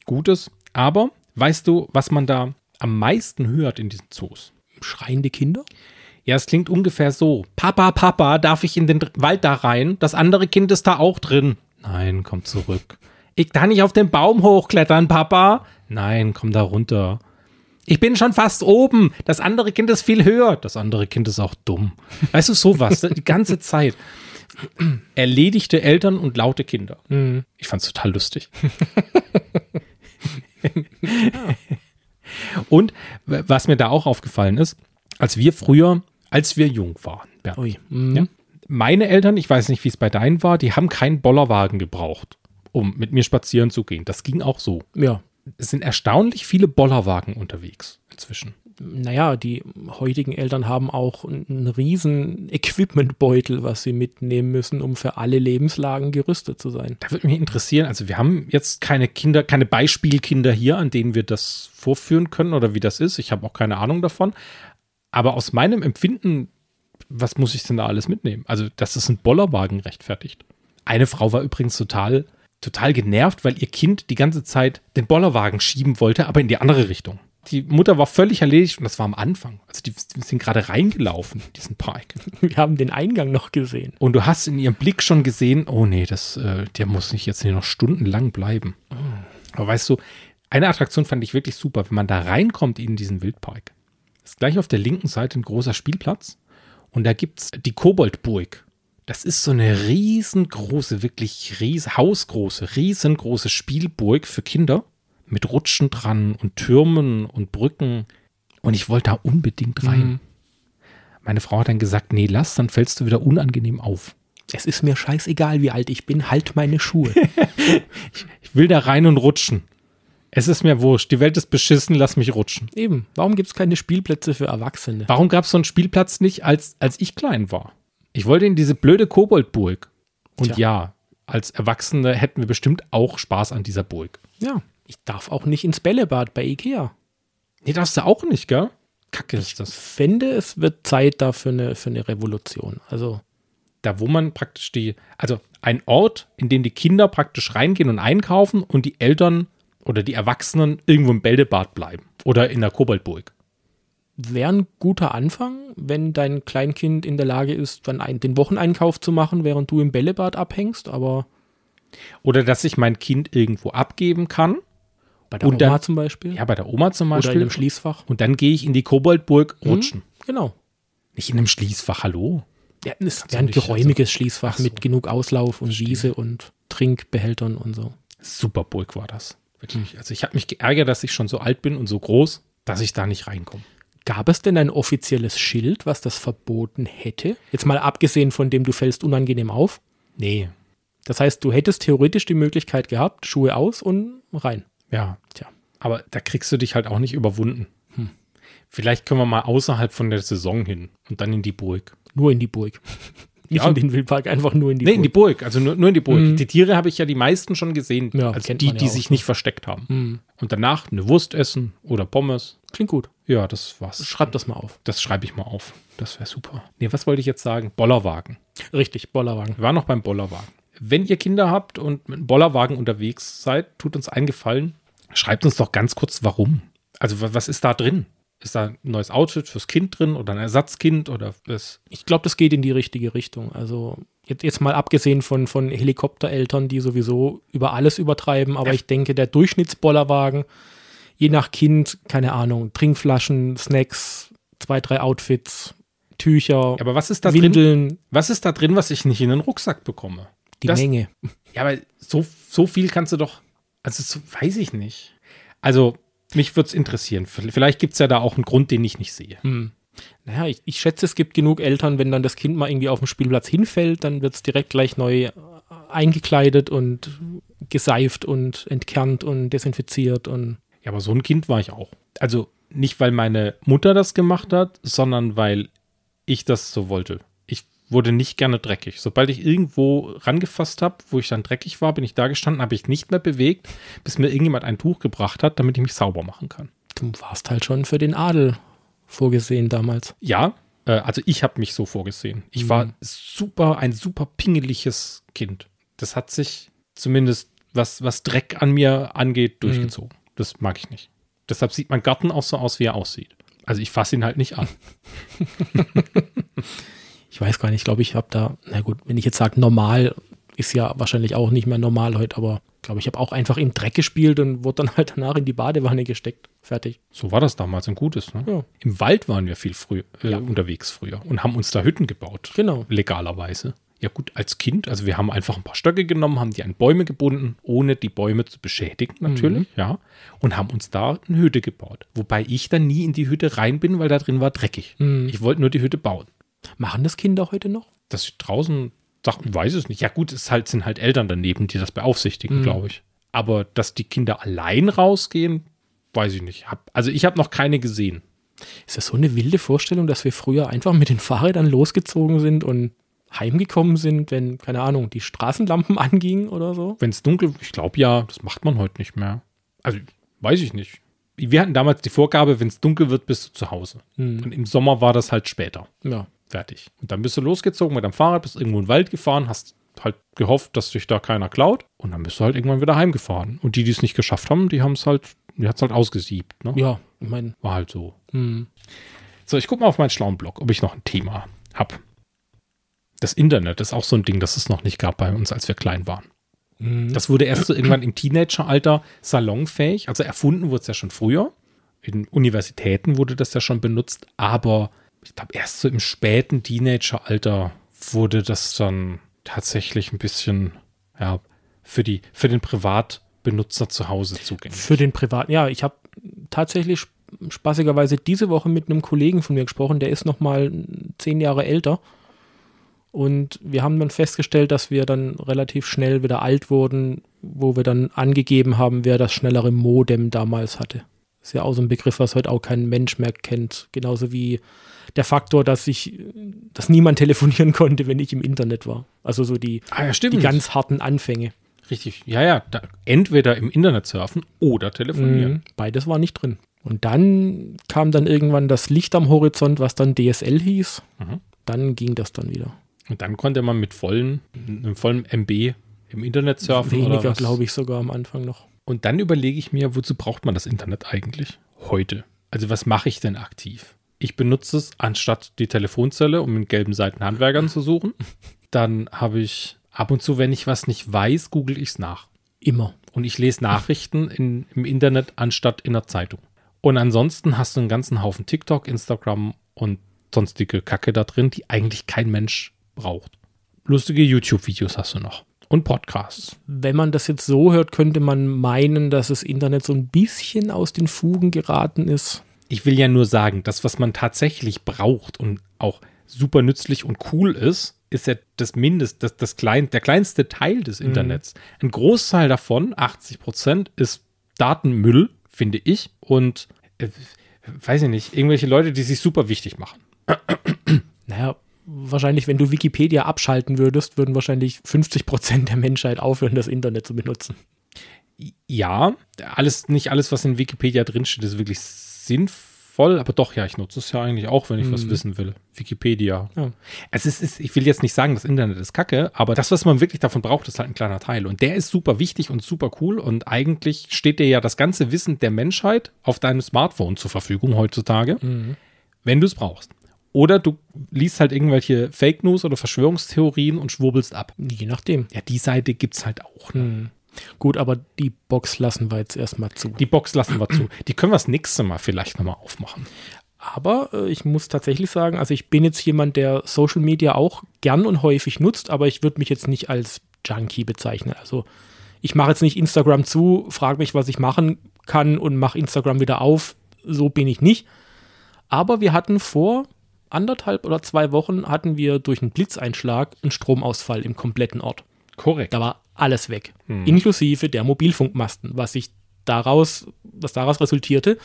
gut ist. Aber weißt du, was man da am meisten hört in diesen Zoos? Schreiende Kinder? Ja, es klingt ungefähr so. Papa, Papa, darf ich in den Wald da rein? Das andere Kind ist da auch drin. Nein, komm zurück. Ich kann nicht auf den Baum hochklettern, Papa. Nein, komm da runter. Ich bin schon fast oben. Das andere Kind ist viel höher. Das andere Kind ist auch dumm. Weißt du, sowas, die ganze Zeit. Erledigte Eltern und laute Kinder. Ich fand's total lustig. und was mir da auch aufgefallen ist, als wir früher, als wir jung waren, Bernd, Ui. Mhm. ja, meine Eltern, ich weiß nicht, wie es bei deinen war, die haben keinen Bollerwagen gebraucht, um mit mir spazieren zu gehen. Das ging auch so. ja. Es sind erstaunlich viele Bollerwagen unterwegs inzwischen. Naja, die heutigen Eltern haben auch einen riesen Equipmentbeutel, was sie mitnehmen müssen, um für alle Lebenslagen gerüstet zu sein. Da würde mich interessieren, also wir haben jetzt keine Kinder, keine Beispielkinder hier, an denen wir das vorführen können oder wie das ist. Ich habe auch keine Ahnung davon. Aber aus meinem Empfinden, was muss ich denn da alles mitnehmen? Also, dass es ein Bollerwagen rechtfertigt. Eine Frau war übrigens total, total genervt, weil ihr Kind die ganze Zeit den Bollerwagen schieben wollte, aber in die andere Richtung. Die Mutter war völlig erledigt und das war am Anfang. Also die, die sind gerade reingelaufen in diesen Park. Wir haben den Eingang noch gesehen. Und du hast in ihrem Blick schon gesehen, oh nee, das, äh, der muss nicht jetzt hier noch stundenlang bleiben. Aber weißt du, eine Attraktion fand ich wirklich super, wenn man da reinkommt in diesen Wildpark. Ist gleich auf der linken Seite ein großer Spielplatz und da gibt's die Koboldburg. Das ist so eine riesengroße, wirklich ries hausgroße, riesengroße Spielburg für Kinder mit Rutschen dran und Türmen und Brücken. Und ich wollte da unbedingt rein. Mhm. Meine Frau hat dann gesagt, nee, lass, dann fällst du wieder unangenehm auf. Es ist mir scheißegal, wie alt ich bin, halt meine Schuhe. Ich will da rein und rutschen. Es ist mir wurscht. Die Welt ist beschissen, lass mich rutschen. Eben, warum gibt es keine Spielplätze für Erwachsene? Warum gab es so einen Spielplatz nicht, als, als ich klein war? Ich wollte in diese blöde Koboldburg. Und Tja. ja, als Erwachsene hätten wir bestimmt auch Spaß an dieser Burg. Ja, ich darf auch nicht ins Bällebad bei Ikea. Nee, darfst du auch nicht, gell? Kacke ist das. Fände, es wird Zeit da für eine, für eine Revolution. Also, Da, wo man praktisch die, also ein Ort, in dem die Kinder praktisch reingehen und einkaufen und die Eltern oder die Erwachsenen irgendwo im Bällebad bleiben. Oder in der Koboldburg. Wäre ein guter Anfang, wenn dein Kleinkind in der Lage ist, dann ein, den Wocheneinkauf zu machen, während du im Bällebad abhängst, aber Oder dass ich mein Kind irgendwo abgeben kann. bei der Und Oma dann- zum Beispiel. Ja, bei der Oma zum oder in Beispiel. einem Schließfach. und dann gehe ich in die Koboldburg rutschen. Genau. Nicht in einem Schließfach, hallo? Ja, es wäre ein also- geräumiges Schließfach Ach so. mit genug Auslauf und Wiese und Trinkbehältern und so. Super Burg war das. Wirklich. Also ich habe mich geärgert, dass ich schon so alt bin und so groß, dass ich da nicht reinkomme. Gab es denn ein offizielles Schild, was das verboten hätte? Jetzt mal abgesehen von dem, du fällst unangenehm auf. Nee. Das heißt, du hättest theoretisch die Möglichkeit gehabt, Schuhe aus und rein. Ja. Tja. Aber da kriegst du dich halt auch nicht überwunden. Vielleicht können wir mal außerhalb von der Saison hin und dann in die Burg. Nur in die Burg. Nicht Ja. in den Wildpark, einfach nur in die Nee, in die Burg, also nur, nur in die Burg. Mhm. Die Tiere habe ich ja die meisten schon gesehen, Ja, also die, ja die sich nicht versteckt haben. Mhm. Und danach eine Wurst essen oder Pommes. Klingt gut. Ja, das war's. Schreib das mal auf. Das schreibe ich mal auf. Das wäre super. Nee, was wollte ich jetzt sagen? Bollerwagen. Richtig, Bollerwagen. Wir waren noch beim Bollerwagen. Wenn ihr Kinder habt und mit einem Bollerwagen unterwegs seid, tut uns einen Gefallen. Schreibt uns doch ganz kurz, warum. Also, wa- was ist da drin? Ist da ein neues Outfit fürs Kind drin oder ein Ersatzkind oder was? Ich glaube, das geht in die richtige Richtung. Also jetzt, jetzt mal abgesehen von, von Helikoptereltern, die sowieso über alles übertreiben, aber ich denke, der Durchschnittsbollerwagen, je nach Kind, keine Ahnung, Trinkflaschen, Snacks, zwei, drei Outfits, Tücher, Aber was ist da drin? Windeln, Was ist da drin, was ich nicht in den Rucksack bekomme? die Das- Menge. Ja, aber so, so viel kannst du doch. Also, so, weiß ich nicht. Also, mich würde es interessieren. Vielleicht gibt es ja da auch einen Grund, den ich nicht sehe. Hm. Naja, ich, ich schätze, es gibt genug Eltern, wenn dann das Kind mal irgendwie auf dem Spielplatz hinfällt, dann wird es direkt gleich neu äh, eingekleidet und geseift und entkernt und desinfiziert und Ja, aber so ein Kind war ich auch. Also nicht, weil meine Mutter das gemacht hat, sondern weil ich das so wollte. Wurde nicht gerne dreckig. Sobald ich irgendwo rangefasst habe, wo ich dann dreckig war, bin ich da gestanden, habe ich nicht mehr bewegt, bis mir irgendjemand ein Tuch gebracht hat, damit ich mich sauber machen kann. du warst halt schon für den Adel vorgesehen damals. Ja, äh, also ich habe mich so vorgesehen. Ich war super, ein super pingeliges Kind. Das hat sich zumindest, was, was Dreck an mir angeht, durchgezogen. Das mag ich nicht. Deshalb sieht mein Garten auch so aus, wie er aussieht. Also ich fasse ihn halt nicht an. Ich weiß gar nicht, ich glaube, ich habe da, na gut, wenn ich jetzt sage normal, ist ja wahrscheinlich auch nicht mehr normal heute, aber ich glaube, ich habe auch einfach im Dreck gespielt und wurde dann halt danach in die Badewanne gesteckt. Fertig. So war das damals ein gutes. Ne? Ja. Im Wald waren wir viel früh, äh, unterwegs früher und haben uns da Hütten gebaut. Genau. Legalerweise. Ja gut, als Kind, also wir haben einfach ein paar Stöcke genommen, haben die an Bäume gebunden, ohne die Bäume zu beschädigen natürlich, ja, und haben uns da eine Hütte gebaut. Wobei ich dann nie in die Hütte rein bin, weil da drin war dreckig. Ich wollte nur die Hütte bauen. Machen das Kinder heute noch? Dass ich draußen Sachen, weiß es nicht. Ja gut, es halt, sind halt Eltern daneben, die das beaufsichtigen, glaube ich. Aber dass die Kinder allein rausgehen, weiß ich nicht. Hab, also ich habe noch keine gesehen. Ist das so eine wilde Vorstellung, dass wir früher einfach mit den Fahrrädern losgezogen sind und heimgekommen sind, wenn, keine Ahnung, die Straßenlampen angingen oder so? Wenn es dunkel, ich glaube ja, das macht man heute nicht mehr. Also weiß ich nicht. Wir hatten damals die Vorgabe, wenn es dunkel wird, bist du zu Hause. Und im Sommer war das halt später. Ja. Fertig. Und dann bist du losgezogen mit deinem Fahrrad, bist irgendwo in den Wald gefahren, hast halt gehofft, dass dich da keiner klaut. Und dann bist du halt irgendwann wieder heimgefahren. Und die, die es nicht geschafft haben, die haben es halt, die hat es halt ausgesiebt. Ne? Ja, ich meine, War halt so. hm. So, ich gucke mal auf meinen schlauen Blog, ob ich noch ein Thema habe. Das Internet ist auch so ein Ding, das es noch nicht gab bei uns, als wir klein waren. Das wurde erst so irgendwann im Teenageralter salonfähig. Also erfunden wurde es ja schon früher. In Universitäten wurde das ja schon benutzt, aber ich glaube, erst so im späten Teenageralter wurde das dann tatsächlich ein bisschen ja, für, die, für den Privatbenutzer zu Hause zugänglich. für den privaten, ja, ich habe tatsächlich sp- spaßigerweise diese Woche mit einem Kollegen von mir gesprochen, der ist noch mal zehn Jahre älter. Und wir haben dann festgestellt, dass wir dann relativ schnell wieder alt wurden, wo wir dann angegeben haben, wer das schnellere Modem damals hatte. Ist ja auch so ein Begriff, was heute auch kein Mensch mehr kennt. Genauso wie der Faktor, dass ich, dass niemand telefonieren konnte, wenn ich im Internet war. Also so die, Ah, ja, die ganz harten Anfänge. Richtig. Ja, ja. Da, entweder im Internet surfen oder telefonieren. Mhm. Beides war nicht drin. Und dann kam dann irgendwann das Licht am Horizont, was dann DSL hieß. Mhm. Dann ging das dann wieder. Und dann konnte man mit vollen, einem vollen MB im Internet surfen oder Weniger, glaube ich, sogar am Anfang noch. Und dann überlege ich mir, wozu braucht man das Internet eigentlich heute? Also was mache ich denn aktiv? Ich benutze es anstatt die Telefonzelle, um in gelben Seiten Handwerkern zu suchen. Dann habe ich ab und zu, wenn ich was nicht weiß, google ich es nach. Immer. Und ich lese Nachrichten in, im Internet anstatt in der Zeitung. Und ansonsten hast du einen ganzen Haufen TikTok, Instagram und sonstige Kacke da drin, die eigentlich kein Mensch braucht. Lustige YouTube-Videos hast du noch. Und Podcasts. Wenn man das jetzt so hört, könnte man meinen, dass das Internet so ein bisschen aus den Fugen geraten ist. Ich will ja nur sagen, das, was man tatsächlich braucht und auch super nützlich und cool ist, ist ja das Mindest, das, das klein, der kleinste Teil des Internets. Ein Großteil davon, 80 Prozent, ist Datenmüll, finde ich. Und äh, weiß ich nicht, irgendwelche Leute, die sich super wichtig machen. Naja, wahrscheinlich, wenn du Wikipedia abschalten würdest, würden wahrscheinlich 50 Prozent der Menschheit aufhören, das Internet zu benutzen. Ja, alles, nicht alles, was in Wikipedia drinsteht, ist wirklich sinnvoll, aber doch, ja, ich nutze es ja eigentlich auch, wenn ich was wissen will. Wikipedia. Ja. Es ist, ist, ich will jetzt nicht sagen, das Internet ist kacke, aber das, was man wirklich davon braucht, ist halt ein kleiner Teil. Und der ist super wichtig und super cool. Und eigentlich steht dir ja das ganze Wissen der Menschheit auf deinem Smartphone zur Verfügung heutzutage, wenn du es brauchst. Oder du liest halt irgendwelche Fake News oder Verschwörungstheorien und schwurbelst ab. Je nachdem. Ja, die Seite gibt's halt auch. Ne? Gut, aber die Box lassen wir jetzt erstmal zu. Die Box lassen wir zu. Die können wir das nächste Mal vielleicht nochmal aufmachen. Aber äh, ich muss tatsächlich sagen, also ich bin jetzt jemand, der Social Media auch gern und häufig nutzt, aber ich würde mich jetzt nicht als Junkie bezeichnen. Also ich mache jetzt nicht Instagram zu, frage mich, was ich machen kann und mache Instagram wieder auf. So bin ich nicht. Aber wir hatten vor anderthalb oder zwei Wochen hatten wir durch einen Blitzeinschlag einen Stromausfall im kompletten Ort. Korrekt. Da war alles weg, inklusive der Mobilfunkmasten, was sich daraus, was daraus resultierte,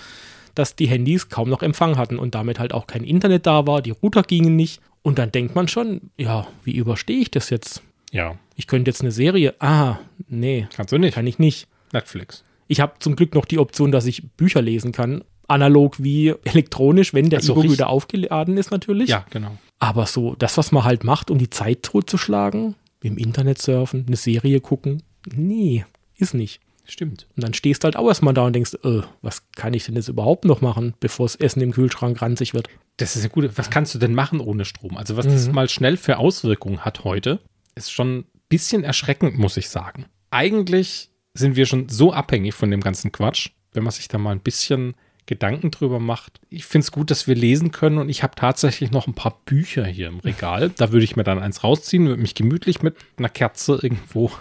dass die Handys kaum noch Empfang hatten und damit halt auch kein Internet da war, die Router gingen nicht. Und dann denkt man schon, ja, wie überstehe ich das jetzt? Ja, Ich könnte jetzt eine Serie, ah, nee, kannst du nicht. kann ich nicht. Netflix. Ich habe zum Glück noch die Option, dass ich Bücher lesen kann, analog wie elektronisch, wenn der Also E-Book wieder aufgeladen ist natürlich. Ja, genau. Aber so, das, was man halt macht, um die Zeit totzuschlagen, im Internet surfen, eine Serie gucken, nee, ist nicht. Stimmt. Und dann stehst du halt auch erstmal da und denkst, äh, was kann ich denn jetzt überhaupt noch machen, bevor das Essen im Kühlschrank ranzig wird? Das ist eine gute. Was kannst du denn machen ohne Strom? Also, was das mal schnell für Auswirkungen hat heute, ist schon ein bisschen erschreckend, muss ich sagen. Eigentlich sind wir schon so abhängig von dem ganzen Quatsch, wenn man sich da mal ein bisschen Gedanken drüber macht. Ich finde es gut, dass wir lesen können und ich habe tatsächlich noch ein paar Bücher hier im Regal. Da würde ich mir dann eins rausziehen, würde mich gemütlich mit einer Kerze irgendwo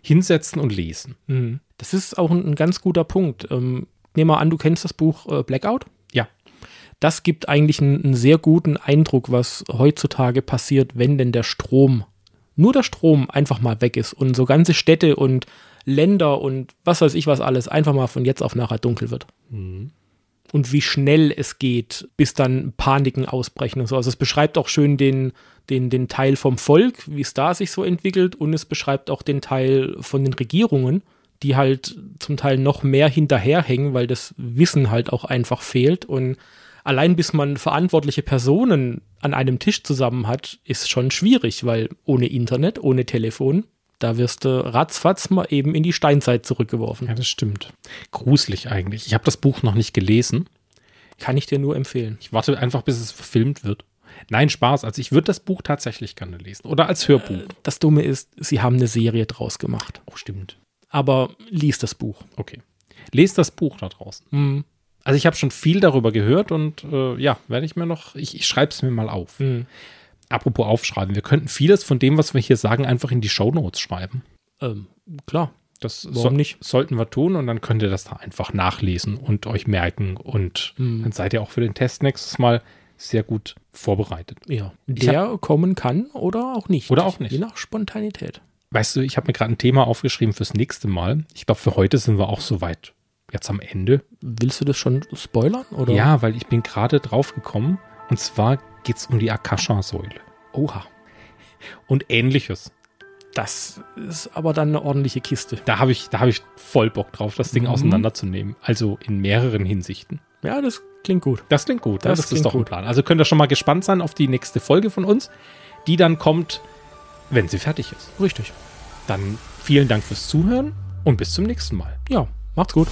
hinsetzen und lesen. Mhm. Das ist auch ein, ein ganz guter Punkt. Ähm, nehmen wir an, du kennst das Buch äh, Blackout. Ja, Das gibt eigentlich einen, einen sehr guten Eindruck, was heutzutage passiert, wenn denn der Strom, nur der Strom einfach mal weg ist und so ganze Städte und Länder und was weiß ich was alles einfach mal von jetzt auf nachher dunkel wird. Und wie schnell es geht, bis dann Paniken ausbrechen und so. Also es beschreibt auch schön den, den, den Teil vom Volk, wie es da sich so entwickelt und es beschreibt auch den Teil von den Regierungen, die halt zum Teil noch mehr hinterherhängen, weil das Wissen halt auch einfach fehlt. Und allein bis man verantwortliche Personen an einem Tisch zusammen hat, ist schon schwierig, weil ohne Internet, ohne Telefon, da wirst du ratzfatz mal eben in die Steinzeit zurückgeworfen. ja, das stimmt. Gruselig eigentlich. Ich habe das Buch noch nicht gelesen. Kann ich dir nur empfehlen. Ich warte einfach, bis es verfilmt wird. Nein, Spaß. Also ich würde das Buch tatsächlich gerne lesen. Oder als Hörbuch. Das Dumme ist, sie haben eine Serie draus gemacht. Oh, stimmt. Aber lies das Buch. Okay. Lest das Buch da draußen. Mhm. Also ich habe schon viel darüber gehört und äh, ja, werde ich mir noch, ich, ich schreibe es mir mal auf. Mhm. Apropos aufschreiben, wir könnten vieles von dem, was wir hier sagen, einfach in die Shownotes schreiben. Ähm, klar. Das so, nicht? sollten wir tun und dann könnt ihr das da einfach nachlesen und euch merken und Mhm. dann seid ihr auch für den Test nächstes Mal sehr gut vorbereitet. Ja. Der kommen kann oder auch nicht. Oder auch nicht. Je nach Spontanität. Weißt du, ich habe mir gerade ein Thema aufgeschrieben fürs nächste Mal. Ich glaube, für heute sind wir auch soweit. Jetzt am Ende. Willst du das schon spoilern? Oder? Ja, weil ich bin gerade drauf gekommen. Und zwar geht es um die Akasha-Säule. Oha. Und ähnliches. Das ist aber dann eine ordentliche Kiste. Da habe ich, da habe ich voll Bock drauf, das Ding Mhm. auseinanderzunehmen. Also in mehreren Hinsichten. Ja, das klingt gut. Das klingt gut. Das Das, klingt ist doch ein gut. Plan. Also könnt ihr schon mal gespannt sein auf die nächste Folge von uns, die dann kommt, wenn sie fertig ist. Richtig. Dann vielen Dank fürs Zuhören und bis zum nächsten Mal. Ja, macht's gut.